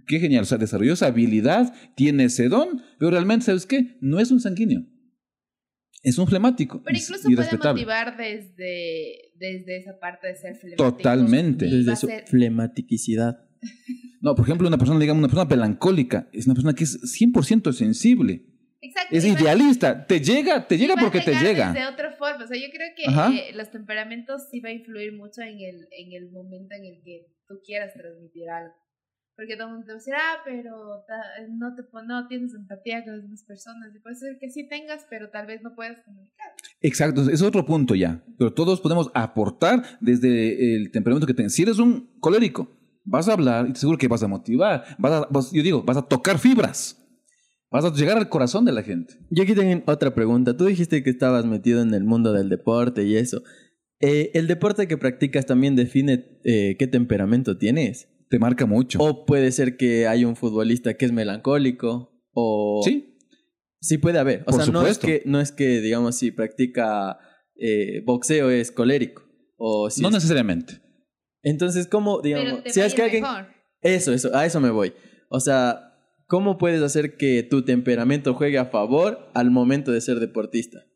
Qué genial, o sea, desarrolló esa habilidad, tiene ese don, pero realmente, ¿sabes qué? No es un sanguíneo. Es un flemático. Pero incluso puede motivar desde, desde esa parte de ser flemático. Totalmente. Desde su flematicidad. No, por ejemplo, una persona, digamos, una persona melancólica, es una persona que es 100% sensible. Exacto. Es idealista. Te llega, te llega porque te llega. De otra forma. O sea, yo creo que eh, los temperamentos sí va a influir mucho en el, en el momento en el que tú quieras transmitir algo. Porque todo el mundo te va a decir, ah, pero no, te, no tienes empatía con las demás personas. Y puede ser que sí tengas, pero tal vez no puedas comunicar. Exacto, es otro punto ya. Pero todos podemos aportar desde el temperamento que tengas. Si eres un colérico, vas a hablar y te seguro que vas a motivar. Vas a, yo digo, vas a tocar fibras. Vas a llegar al corazón de la gente. Yo aquí tengo otra pregunta. Tú dijiste que estabas metido en el mundo del deporte y eso. Eh, ¿El deporte que practicas también define eh, qué temperamento tienes? Te marca mucho. O puede ser que hay un futbolista que es melancólico. O. Sí. Sí puede haber. O sea, no es, que, no es que, digamos, si practica eh, boxeo es colérico. O no necesariamente. Entonces, ¿cómo, digamos, si es que alguien... Eso, eso, a eso me voy. O sea, ¿cómo puedes hacer que tu temperamento juegue a favor al momento de ser deportista?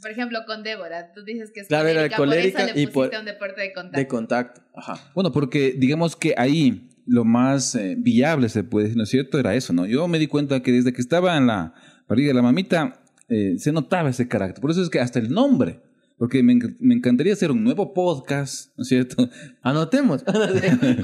Por ejemplo, con Débora, tú dices que es claro, colérica, colérica por eso le y por, un deporte de contacto. De contacto, ajá. Bueno, porque digamos que ahí lo más eh, viable, se puede decir, ¿no es cierto? Era eso, ¿no? Yo me di cuenta que desde que estaba en la barriga de la mamita, eh, se notaba ese carácter. Por eso es que hasta el nombre porque me, me, encantaría hacer un nuevo podcast, ¿no es cierto? Anotemos.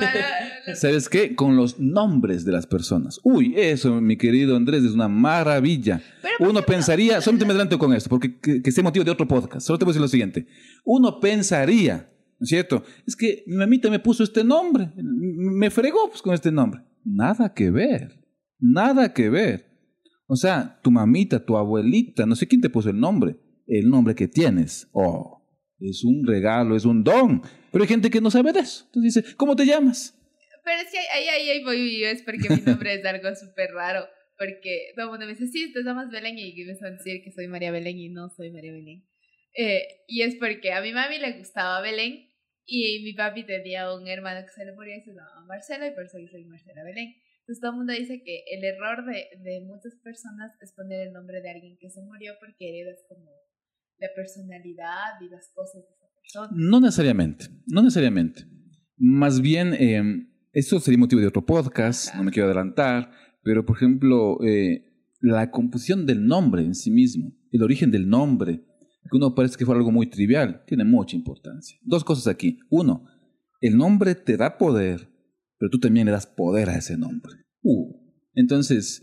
¿Sabes qué? Con los nombres de las personas. Uy, eso, mi querido Andrés, es una maravilla. Uno pensaría, solamente me adelanto con esto, porque que, que sea motivo de otro podcast. Solo te voy a decir lo siguiente. Uno pensaría, ¿no es cierto? Es que mi mamita me puso este nombre, me fregó pues, con este nombre. Nada que ver, nada que ver. O sea, tu mamita, tu abuelita, no sé quién te puso el nombre el nombre que tienes. Oh, es un regalo, es un don. Pero hay gente que no sabe de eso. Entonces dice, ¿cómo te llamas? Pero es que ahí, ahí, ahí voy yo, es porque mi nombre es algo súper raro. Porque todo el mundo me dice, sí, te llamas Belén y me a decir que soy María Belén y no soy María Belén. Eh, y es porque a mi mami le gustaba Belén y mi papi tenía un hermano que se le moría y se llamaba Marcela y por eso yo soy Marcela Belén. Entonces todo el mundo dice que el error de, de muchas personas es poner el nombre de alguien que se murió porque heredas como la personalidad y las cosas de esa persona. No necesariamente, no necesariamente. Más bien, eh, eso sería motivo de otro podcast, no me quiero adelantar, pero por ejemplo, eh, la composición del nombre en sí mismo, el origen del nombre, que uno parece que fue algo muy trivial, tiene mucha importancia. Dos cosas aquí. Uno, el nombre te da poder, pero tú también le das poder a ese nombre. Uh. Entonces,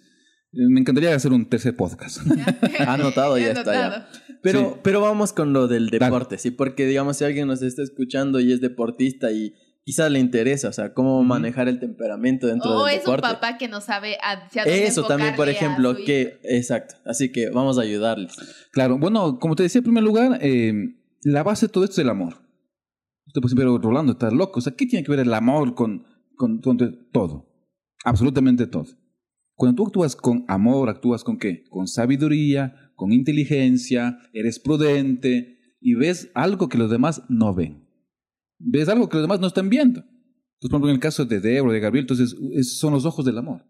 eh, me encantaría hacer un tercer podcast. Anotado, ya está. Ya. Pero, pero vamos con lo del deporte, ¿sí? Porque, digamos, si alguien nos está escuchando y es deportista y quizás le interesa, o sea, cómo manejar el temperamento dentro del deporte. O es un papá que no sabe hacia dónde Eso también, por ejemplo, que... Exacto. Así que vamos a ayudarles. Claro. Bueno, como te decía, en primer lugar, eh, la base de todo esto es el amor. Usted puede decir, pero Rolando, estás loco. O sea, ¿qué tiene que ver el amor con, con, con todo, absolutamente todo. Cuando tú actúas con amor, actúas con qué? Con sabiduría, con inteligencia, eres prudente y ves algo que los demás no ven. Ves algo que los demás no están viendo. Entonces, por ejemplo, en el caso de Débora, de Gabriel, entonces son los ojos del amor.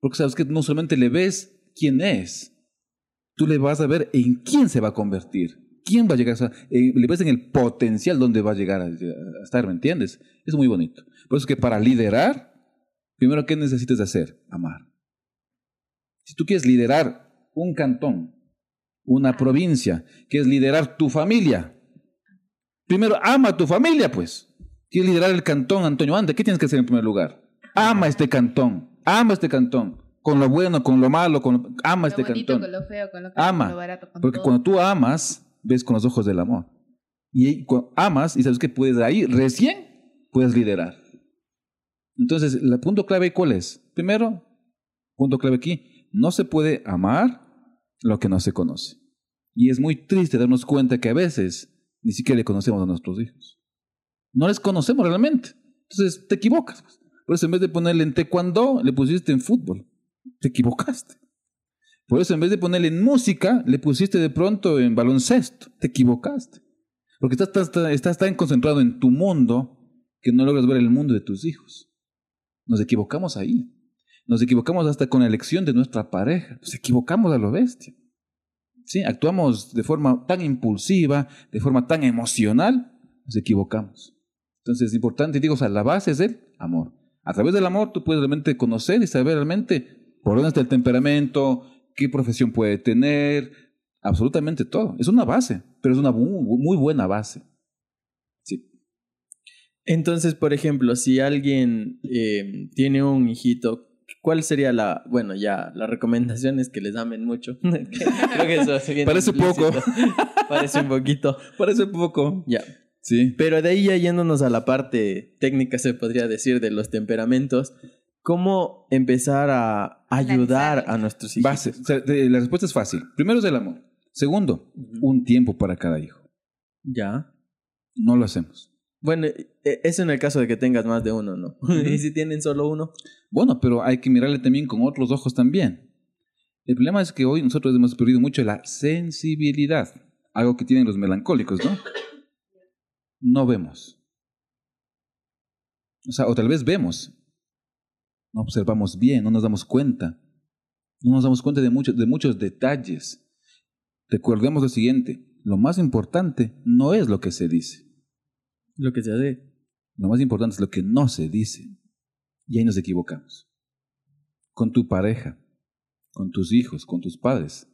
Porque sabes que no solamente le ves quién es, tú le vas a ver en quién se va a convertir. ¿Quién va a llegar a eh, Le ves en el potencial donde va a llegar a, estar, ¿me entiendes? Es muy bonito. Por eso es que para liderar, primero, ¿qué necesitas hacer? Amar. Si tú quieres liderar un cantón, una provincia, quieres liderar tu familia, primero ama a tu familia, pues. Quieres liderar el cantón, Antonio Ande, ¿qué tienes que hacer en primer lugar? Ama este cantón, ama este cantón con lo bueno, con lo malo, con ama este cantón. Con lo feo, con lo ama, con lo barato, con porque cuando tú amas, ves con los ojos del amor. Y amas y sabes que puedes ahí recién puedes liderar. Entonces, el punto clave cuál es? Primero, punto clave aquí, no se puede amar lo que no se conoce. Y es muy triste darnos cuenta que a veces ni siquiera le conocemos a nuestros hijos. No les conocemos realmente. Entonces te equivocas. Por eso en vez de ponerle en taekwondo, le pusiste en fútbol te equivocaste. Por eso en vez de ponerle en música, le pusiste de pronto en baloncesto, te equivocaste. Porque estás, estás, tan concentrado en tu mundo que no logras ver el mundo de tus hijos. Nos equivocamos ahí. Nos equivocamos hasta con la elección de nuestra pareja. Nos equivocamos a lo bestia. ¿Sí? Actuamos de forma tan impulsiva, de forma tan emocional, nos equivocamos. Entonces es importante, digo, o sea, la base es el amor. A través del amor tú puedes realmente conocer y saber realmente por dónde está el temperamento, qué profesión puede tener, absolutamente todo. Es una base, pero es una muy, buena base. Sí. Entonces, por ejemplo, si alguien eh, tiene un hijito, ¿cuál sería la, bueno, ya, la recomendación es que les amen mucho? Creo que eso Parece poco. Parece un poquito. Parece poco. Ya. Sí. Pero de ahí ya yéndonos a la parte técnica, se podría decir, de los temperamentos, ¿Cómo empezar a ayudar a nuestros hijos? Base. la respuesta es fácil. Primero es el amor. Segundo, un tiempo para cada hijo. Ya. No lo hacemos. Bueno, e, eso en el caso de que tengas más de uno, ¿no? ¿Y si tienen solo uno? Bueno, pero hay que mirarle también con otros ojos también. El problema es que hoy nosotros hemos perdido mucho la sensibilidad, algo que tienen los melancólicos, ¿no? No vemos. O sea, o tal vez vemos, no observamos bien, no nos damos cuenta. No nos damos cuenta de muchos, de muchos detalles. Recordemos lo siguiente, lo más importante no es lo que se dice. Lo que se hace. Lo más importante es lo que no se dice. Y ahí nos equivocamos. Con tu pareja, con tus hijos, con tus padres.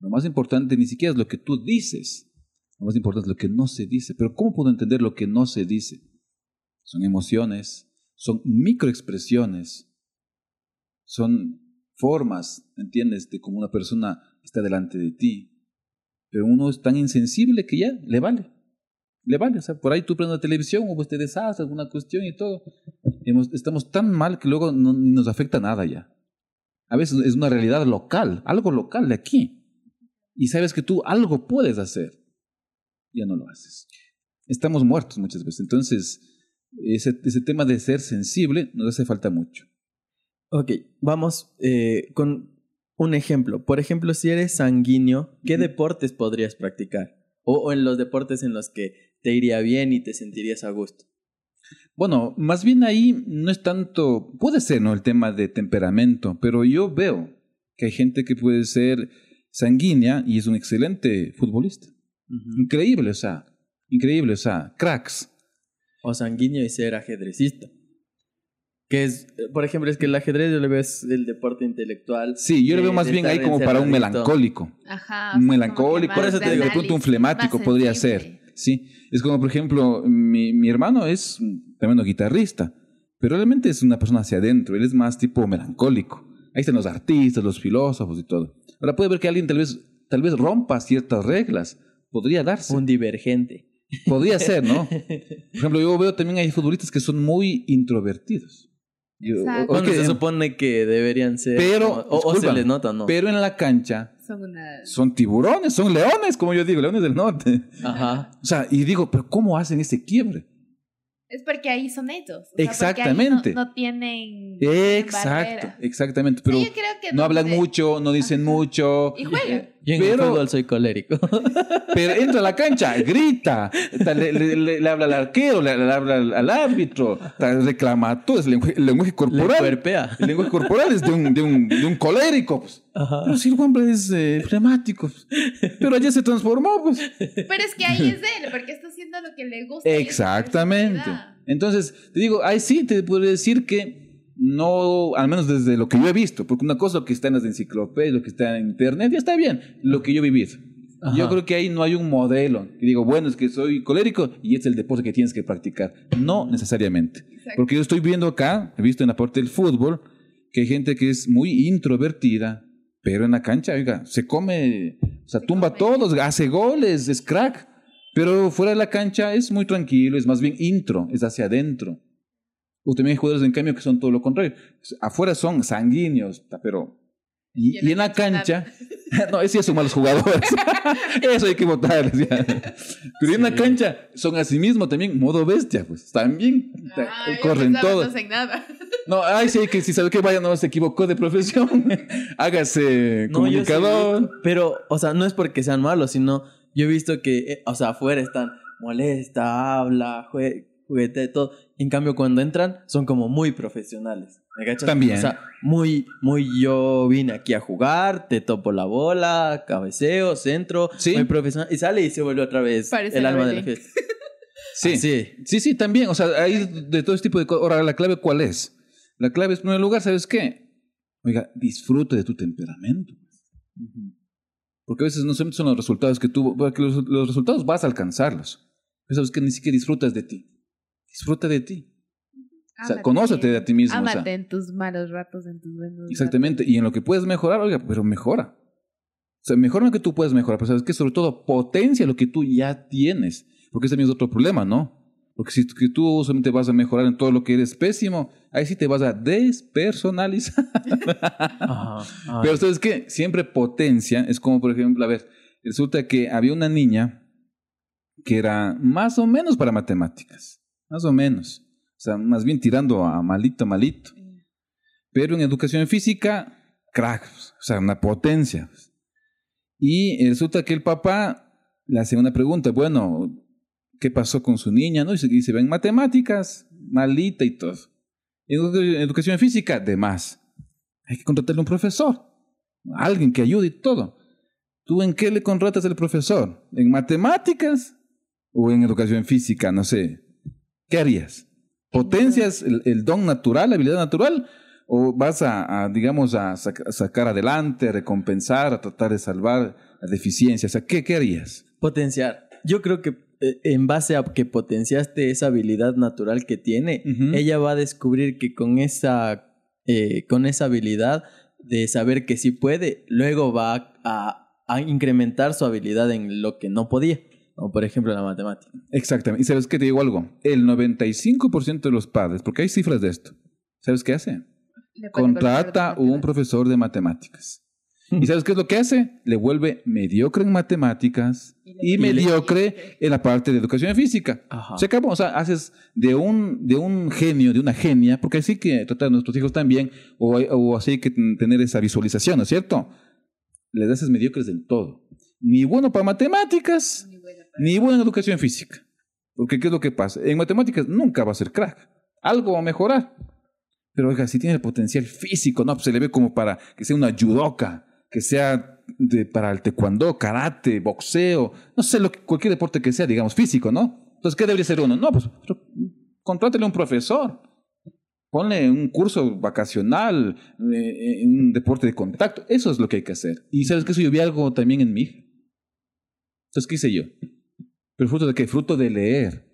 Lo más importante ni siquiera es lo que tú dices. Lo más importante es lo que no se dice. Pero ¿cómo puedo entender lo que no se dice? Son emociones, son microexpresiones, son formas, ¿entiendes?, de cómo una persona está delante de ti. Pero uno es tan insensible que ya le vale. Le vale. O sea, por ahí tú prendes la televisión o pues te deshaces alguna cuestión y todo. estamos tan mal que luego no, ni nos afecta nada ya. A veces es una realidad local, algo local de aquí. Y sabes que tú algo puedes hacer. Ya no lo haces. Estamos muertos muchas veces. Entonces, ese, ese tema de ser sensible nos hace falta mucho. Ok, vamos eh, con un ejemplo. Por ejemplo, si eres sanguíneo, ¿qué deportes podrías practicar? O, en los deportes en los que te iría bien y te sentirías a gusto. Bueno, más bien ahí no es tanto, puede ser, ¿no? El tema de temperamento, pero yo veo que hay gente que puede ser sanguínea y es un excelente futbolista. Increíble, o sea, increíble, o sea, cracks. O sanguíneo y ser ajedrecista. Que es, por ejemplo, es que el ajedrez yo le veo es el deporte intelectual. Sí, yo lo veo más bien ahí como para un melancólico. Ajá. Un melancólico. Por eso te digo, de pronto un flemático podría ser. Sí. Es como, por ejemplo, mi, mi hermano es tremendo guitarrista, pero realmente es una persona hacia adentro. Él es más tipo melancólico. Ahí están los artistas, los filósofos y todo. Ahora puede ver que alguien tal vez, tal vez rompa ciertas reglas. Podría darse. Un divergente. Podría ser, ¿no? Por ejemplo, yo veo también hay futbolistas que son muy introvertidos porque se supone que deberían ser. Pero, o, se les nota, ¿no? Pero en la cancha son, tiburones, son leones, como yo digo, leones del norte. Ajá. O sea, y digo, pero ¿cómo hacen ese quiebre? Es porque ahí son ellos. o sea, porque ahí Exactamente. No, no tienen. Exacto, barrera. exactamente. Sí, Pero yo creo que no hablan mucho, no dicen Ajá. mucho. Y juegan. Yo en el Pero- fútbol soy colérico. Pero entra a la cancha, grita, ta- le, le- le- le habla al arquero, le, le habla al, al árbitro, reclama todo, es el lenguaje, el lenguaje Le corporal. El lenguaje corporal es de un, de un, de un colérico. Pues. Ajá. Pero si el hombre es eh, flemático. pues. Pero ayer se transformó, pues. Pero es que ahí es de él, porque haciendo lo que le gusta. Exactamente. Entonces, te digo, ahí sí te podría decir que no, al menos desde lo que yo he visto, porque una cosa lo que está en las enciclopedias, lo que está en internet, ya está bien, lo que yo he vivido. Ajá. Yo creo que ahí no hay un modelo que digo, bueno, es que soy colérico y es el deporte que tienes que practicar. No necesariamente. Exacto. Porque yo estoy viendo acá, he visto en la parte del fútbol, que hay gente que es muy introvertida, pero en la cancha, oiga, se come, o sea, Se tumba come. todos, hace goles, es crack. Pero fuera de la cancha es muy tranquilo, es más bien intro, es hacia adentro. O también hay jugadores en cambio que son todo lo contrario. Afuera son sanguíneos, pero... Y, y en la cancha... no, esos ya son malos jugadores. Eso hay que votarles ya. Pero en la Sí. cancha son a sí mismo también modo bestia, pues también Ah, corren todos. No sé nada. No, ay, sí, que si sabe que vaya, no se equivocó de profesión. Hágase No, sí comunicador. visto, pero, o sea, no es porque sean malos, sino yo he visto que, eh, o sea, afuera están molesta, habla, jue- juguete, todo. En cambio, cuando entran, son como muy profesionales. ¿Me cachas? También. O sea, muy, muy yo vine aquí a jugar, te topo la bola, cabeceo, centro, Sí. muy profesional. Y sale y se vuelve otra vez Parece el la alma de la fiesta. Sí. Sí. Sí, sí, también. O sea, hay de todo este tipo de cosas. Ahora, ¿la clave cuál es? La clave es, en primer lugar, ¿sabes qué? Oiga, disfrute de tu temperamento. Porque a veces no solamente son los resultados que tú... Porque los, los resultados vas a alcanzarlos. Pero sabes que ni siquiera disfrutas de ti. Disfruta de ti. O sea, Ámate. conócete a ti mismo. o sea. Ámate en tus malos ratos, en tus buenos Exactamente. Y en lo que puedes mejorar, oiga, pero mejora. O sea, mejora lo que tú puedes mejorar. Pero sabes que sobre todo potencia lo que tú ya tienes. Porque ese también es otro problema, ¿no? Porque si tú solamente vas a mejorar en todo lo que eres pésimo, ahí sí te vas a despersonalizar. Ajá. Ay. Pero ¿sabes qué? Siempre potencia. Es como, por ejemplo, a ver, resulta que había una niña que era más o menos para matemáticas. Más o menos. O sea, más bien tirando a malito, malito. Pero en educación física, crack, o sea, una potencia. Y resulta que el papá le hace una pregunta, bueno, ¿qué pasó con su niña? ¿No? Y se, y se matemáticas, malita y todo. En edu- educación física, de más. Hay que contratarle un profesor, alguien que ayude y todo. ¿Tú en qué le contratas al profesor? ¿En matemáticas o en educación física? No sé. ¿Qué harías? ¿Potencias el, el don natural, la habilidad natural? ¿O vas a, digamos, a, sac- a sacar adelante, a recompensar, a tratar de salvar la deficiencia? O sea, ¿qué, qué harías? Potenciar. Yo creo que en base a que potenciaste esa habilidad natural que tiene, ella va a descubrir que con esa, eh, con esa habilidad de saber que sí puede, luego va a, a incrementar su habilidad en lo que no podía, como por ejemplo la matemática. Exactamente. Y sabes qué te digo algo. El 95% de los padres, porque hay cifras de esto, ¿sabes qué hacen? Contrata un profesor de matemáticas. ¿Y sabes qué es lo que hace? Le vuelve mediocre en matemáticas Y y mediocre en la parte de educación física. Ajá. Se acabó, o sea, haces de un, de un genio, de una genia, porque así que tratar a nuestros hijos también, o, o así hay que ten- tener esa visualización, ¿no es cierto? Les haces mediocres del todo. Ni bueno para matemáticas, Ni para- ni bueno en educación física. Porque ¿qué es lo que pasa? En matemáticas nunca va a ser crack. Algo va a mejorar. Pero oiga, si tiene el potencial físico, no, pues se le ve como para que sea una judoka, que sea de- para el taekwondo, karate, boxeo, no sé, lo que, cualquier deporte que sea, digamos, físico, ¿no? Entonces, ¿qué debería ser uno? No, pues contrátele a un profesor. Ponle un curso vacacional, eh, en un deporte de contacto. Eso es lo que hay que hacer. Y sabes que eso yo vi algo también en mi hija. Entonces, ¿qué hice yo? ¿Pero fruto de qué? Fruto de leer.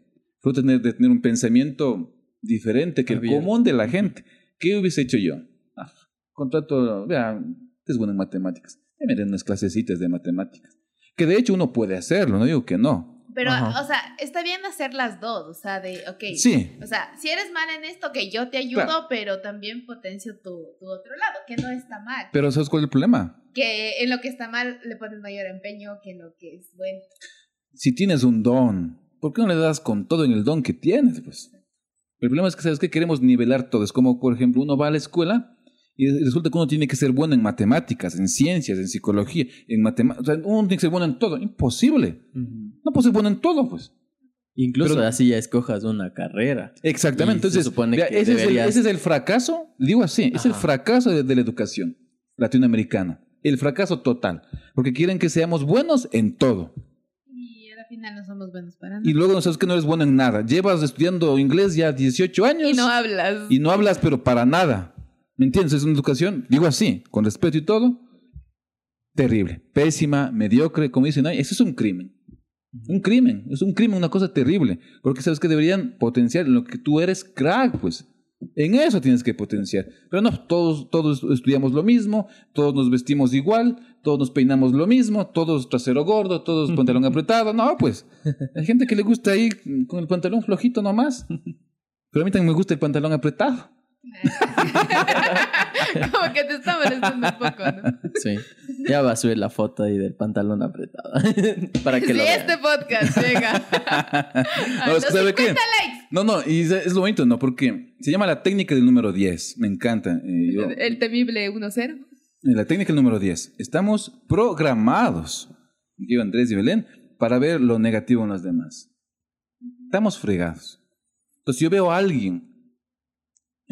Fruto de tener, un pensamiento diferente que el común de la gente. ¿Qué hubiese hecho yo? Ah, contrato, vea, es bueno en matemáticas. Me den unas clasecitas de matemáticas. Que de hecho uno puede hacerlo, no digo que no. Pero, Ajá. o sea, está bien hacer las dos, o sea, de, ok. Sí, O sea, si eres mal en esto, que yo te ayudo, Claro. pero también potencio tu, tu otro lado, que no está mal. pero ¿sabes cuál es el problema? Que en lo que está mal le pones mayor empeño que en lo que es bueno. Si tienes un don, ¿por qué no le das con todo en el don que tienes? Pues? El problema es que, ¿sabes qué? Queremos nivelar todo. Es como, por ejemplo, uno va a la escuela y resulta que uno tiene que ser bueno en matemáticas, en ciencias, en psicología, en matemáticas. O sea, uno tiene que ser bueno en todo. Imposible. No puede ser bueno en todo, pues. Incluso Pero- así ya escojas una carrera. Exactamente. Se Entonces, supone que ese, es el, deberías- ese es el fracaso, digo así, es el Ajá. fracaso de, de la educación latinoamericana. El fracaso total. Porque quieren que seamos buenos en todo. Y al final no somos buenos para nada. Y luego no sabes que no eres bueno en nada. Llevas estudiando inglés ya 18 años. Y no hablas. y no hablas, pero para nada. ¿Me entiendes? Es una educación, digo así, con respeto y todo, terrible, pésima, mediocre, como dicen, ay, eso es un crimen. Un crimen, es un crimen, una cosa terrible. Porque sabes que deberían potenciar lo que tú eres crack, pues. En eso tienes que potenciar. Pero no, todos, todos estudiamos lo mismo, todos nos vestimos igual, todos nos peinamos lo mismo, todos trasero gordo, todos pantalón apretado. No, pues. Hay gente que le gusta ir con el pantalón flojito nomás. Pero a mí también me gusta el pantalón apretado. Como que te está molestando un poco, ¿no? Sí. Ya va a subir la foto ahí del pantalón apretado. Para que si lo vean. este podcast llega a No, los es que ¿sabe 50 qué? likes, No, no, y es lo bonito, ¿no? Porque se llama la técnica del número 10. Me encanta. eh, yo- el temible 1-0. la técnica del número 10. Estamos programados, yo Andrés y Belén, para ver lo negativo en los demás. Estamos fregados. Entonces, yo veo a alguien,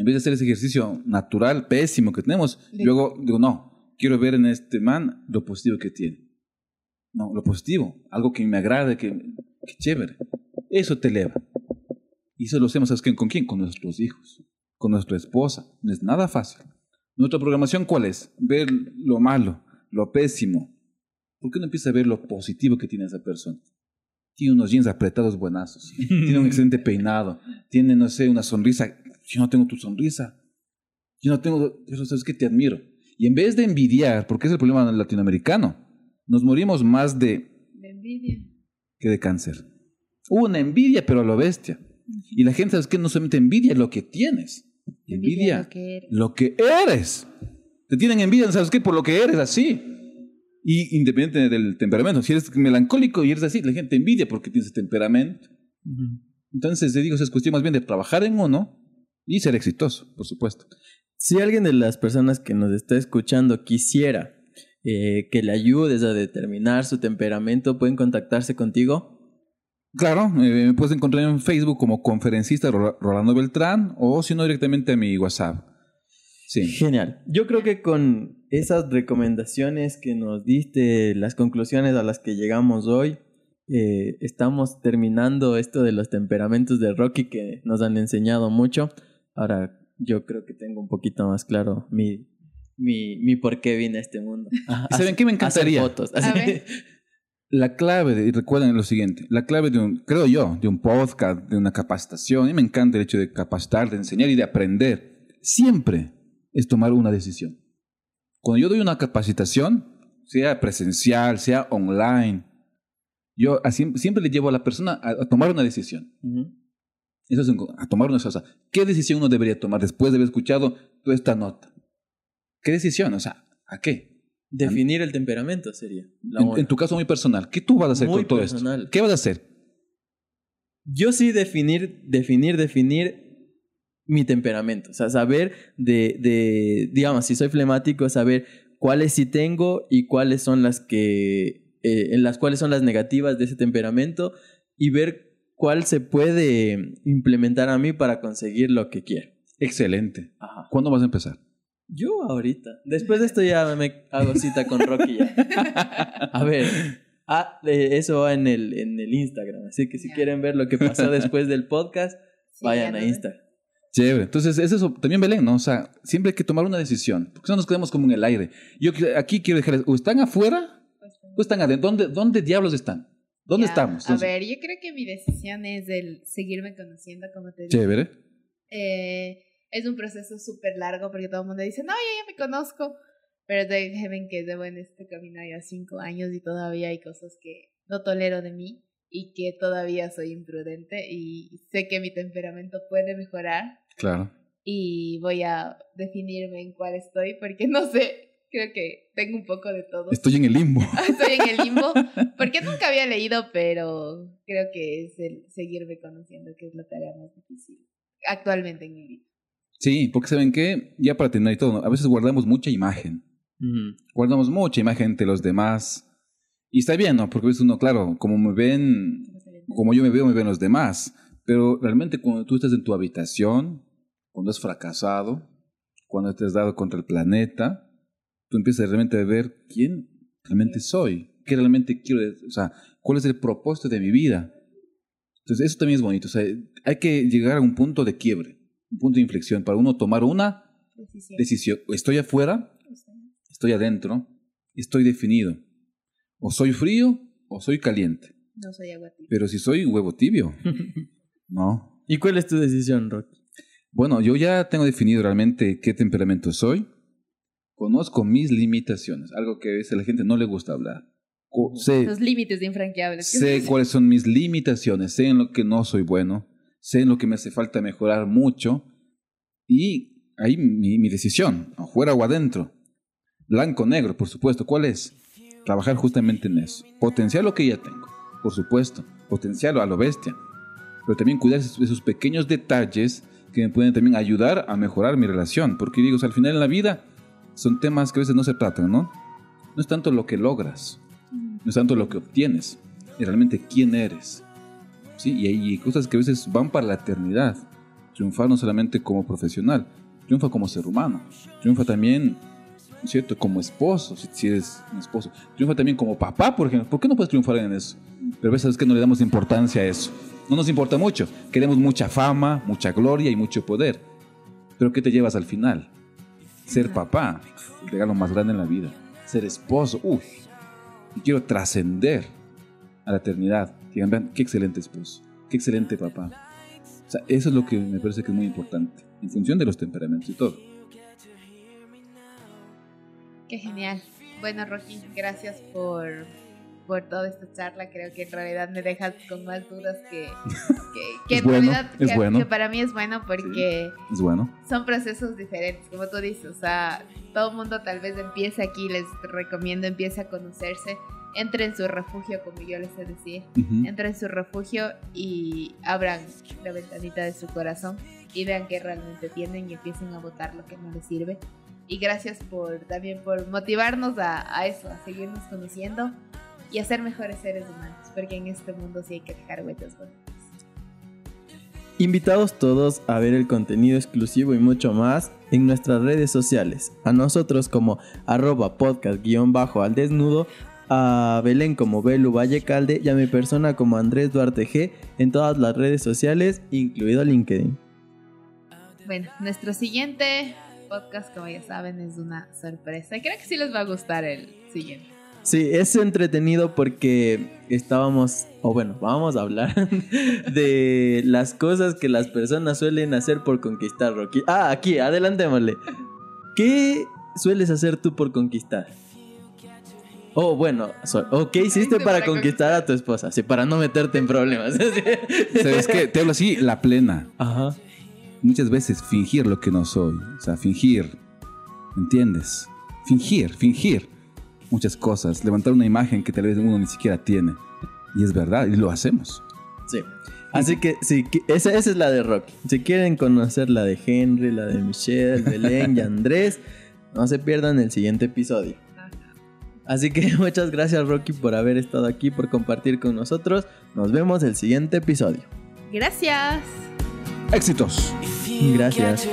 en vez de hacer ese ejercicio natural, pésimo que tenemos, Le- luego digo, no, quiero ver en este man lo positivo que tiene. No, lo positivo, algo que me agrade, que, que chévere. Eso te eleva. Y eso lo hacemos. ¿Con quién? Con nuestros hijos, con nuestra esposa. No es nada fácil. Nuestra programación, ¿cuál es? Ver lo malo, lo pésimo. ¿Por qué no empieza a ver lo positivo que tiene esa persona? Tiene unos jeans apretados buenazos, tiene un excelente peinado, tiene, no sé, una sonrisa. Yo no tengo tu sonrisa. Yo no tengo, pero sabes que te admiro. Y en vez de envidiar, porque es el problema latinoamericano, nos morimos más de De envidia. que de cáncer. Una envidia, pero a lo bestia. Y la gente, ¿sabes qué? No solamente envidia lo que tienes, envidia lo que eres. lo que eres. Te tienen envidia, ¿sabes qué? Por lo que eres así. Y independiente del temperamento, si eres melancólico y eres así, la gente te envidia porque tienes ese temperamento. Entonces, te digo, es cuestión más bien de trabajar en uno y ser exitoso, por supuesto. Si alguien de las personas que nos está escuchando quisiera eh, que le ayudes a determinar su temperamento, pueden contactarse contigo. Claro, eh, me puedes encontrar en Facebook como conferencista Ro- Rolando Beltrán o si no directamente a mi WhatsApp. Sí. Genial. Yo creo que con esas recomendaciones que nos diste, las conclusiones a las que llegamos hoy, eh, estamos terminando esto de los temperamentos de Rocky que nos han enseñado mucho. Ahora yo creo que tengo un poquito más claro mi, mi, mi por qué vine a este mundo. ¿Y saben qué me encantaría? Hacer fotos. A Así. ver. La clave, de, y recuerden lo siguiente, la clave de un, creo yo, de un podcast, de una capacitación, y me encanta el hecho de capacitar, de enseñar y de aprender, siempre es tomar una decisión. Cuando yo doy una capacitación, sea presencial, sea online, yo así- siempre le llevo a la persona a, a tomar una decisión. Ujú. Eso es un- a tomar una sea, ¿qué decisión uno debería tomar después de haber escuchado toda esta nota? ¿Qué decisión? O sea, ¿a qué? Definir el temperamento sería. la En, tu caso muy personal, ¿qué tú vas a hacer Muy con todo personal. esto? ¿Qué vas a hacer? Yo sí definir, definir, definir mi temperamento. O sea, saber de, de, digamos, si soy flemático, saber cuáles sí tengo y cuáles son las que, eh, en las cuáles son las negativas de ese temperamento y ver cuál se puede implementar a mí para conseguir lo que quiero. Excelente. Ajá. ¿Cuándo vas a empezar? Yo ahorita. Después de esto ya me hago cita con Rocky ya. A ver. Ah, eso va en el, en el Instagram. Así que si quieren ver lo que pasó después del podcast, Sí, vayan ya a Instagram. Chévere. Entonces, es eso también, Belén, ¿no? O sea, siempre hay que tomar una decisión, porque si no nos quedamos como en el aire. Yo aquí quiero dejarles, o están afuera o están adentro. ¿Dónde, dónde diablos están? ¿Dónde Ya, estamos? A ver, yo creo que mi decisión es el seguirme conociendo, como te dije. Chévere. Eh, es un proceso súper largo porque todo el mundo dice, no, yo ya me conozco. Pero déjenme que llevo en este camino ya cinco años y todavía hay cosas que no tolero de mí y que todavía soy imprudente y sé que mi temperamento puede mejorar Claro. y voy a definirme en cuál estoy porque no sé, creo que tengo un poco de todo. Estoy en el limbo. Estoy en el limbo porque nunca había leído, pero creo que es el seguirme conociendo que es la tarea más difícil. actualmente en mi vida. Sí, porque saben que, ya para terminar y todo, a veces guardamos mucha imagen. Ujú. Guardamos mucha imagen de los demás. Y está bien, ¿no? Porque a veces uno, claro, como me ven, como yo me veo, me ven los demás. Pero realmente cuando tú estás en tu habitación, cuando has fracasado, cuando te has dado contra el planeta, tú empiezas realmente a ver quién realmente soy, qué realmente quiero, o sea, cuál es el propósito de mi vida. Entonces, eso también es bonito. O sea, hay que llegar a un punto de quiebre, un punto de inflexión para uno tomar una Decisión. decisión. Estoy afuera, estoy adentro, estoy definido. O soy frío o soy caliente. No soy agua tibia. Pero si soy huevo tibio, no. ¿Y cuál es tu decisión, Rocky? Bueno, yo ya tengo definido realmente qué temperamento soy. Conozco mis limitaciones, algo que a veces a la gente no le gusta hablar. Co- sé, Los límites infranqueables. sé cuáles son mis limitaciones, sé en lo que no soy bueno, sé en lo que me hace falta mejorar mucho. Y ahí mi, mi decisión, afuera o adentro. Blanco, negro, por supuesto. ¿Cuál es? Trabajar justamente en eso. Potenciar lo que ya tengo, por supuesto. Potenciarlo a lo bestia. Pero también cuidar esos, esos pequeños detalles que me pueden también ayudar a mejorar mi relación. Porque digo, o sea, al final en la vida son temas que a veces no se tratan, ¿no? No es tanto lo que logras, no es tanto lo que obtienes, es realmente quién eres. ¿Sí? Y hay cosas que a veces van para la eternidad. Triunfar no solamente como profesional, triunfa como ser humano, triunfa también, ¿no es ¿cierto? Como esposo, si eres un esposo, triunfa también como papá, por ejemplo. ¿Por qué no puedes triunfar en eso? Pero a veces es que no le damos importancia a eso. No nos importa mucho. Queremos mucha fama, mucha gloria y mucho poder. Pero ¿qué te llevas al final? Ser papá, el regalo más grande en la vida. Ser esposo, uff. Y quiero trascender a la eternidad. Que vean, qué excelente esposo, qué excelente papá. O sea, eso es lo que me parece que es muy importante, en función de los temperamentos y todo. Qué genial. Bueno, Rocky, gracias por, por toda esta charla. Creo que en realidad me dejas con más dudas que, que, que Es en bueno, realidad es que, bueno. que para mí es bueno porque Es bueno. son procesos diferentes, como tú dices. O sea, todo el mundo tal vez empieza aquí, les recomiendo, empieza a conocerse. Entre en su refugio, como yo les sé decir. Ujú. Entren en su refugio y abran la ventanita de su corazón y vean qué realmente tienen y empiecen a votar lo que no les sirve. Y gracias por también por motivarnos a, a eso, a seguirnos conociendo y a ser mejores seres humanos, porque en este mundo sí hay que dejar huellas bonitas. Invitados todos a ver el contenido exclusivo y mucho más en nuestras redes sociales. A nosotros como arroba podcast guion bajo al desnudo, a Belén como Belu Vallecalde y a mi persona como Andrés Duarte G en todas las redes sociales, incluido LinkedIn. Bueno, nuestro siguiente podcast, como ya saben, es una sorpresa. Creo que sí les va a gustar el siguiente. Sí, es entretenido porque estábamos, o bueno, vamos a hablar de las cosas que las personas suelen hacer por conquistar, Rocky. Ah, aquí, adelantémosle. ¿Qué sueles hacer tú por conquistar? Oh, bueno, so- oh, ¿qué hiciste para conquistar a tu esposa? Sí, para no meterte en problemas. ¿Sabes qué? Te hablo así, la plena. Ajá. Muchas veces fingir lo que no soy. O sea, fingir. ¿Entiendes? Fingir, fingir. Muchas cosas. Levantar una imagen que tal vez uno ni siquiera tiene. Y es verdad, y lo hacemos. Sí. Así que sí, que- esa, esa es la de Rocky. Si quieren conocer la de Henry, la de Michelle, Belén y Andrés, no se pierdan el siguiente episodio. Así que muchas gracias Rocky por haber estado aquí, por compartir con nosotros. Nos vemos el siguiente episodio. Gracias. ¡Éxitos! Gracias.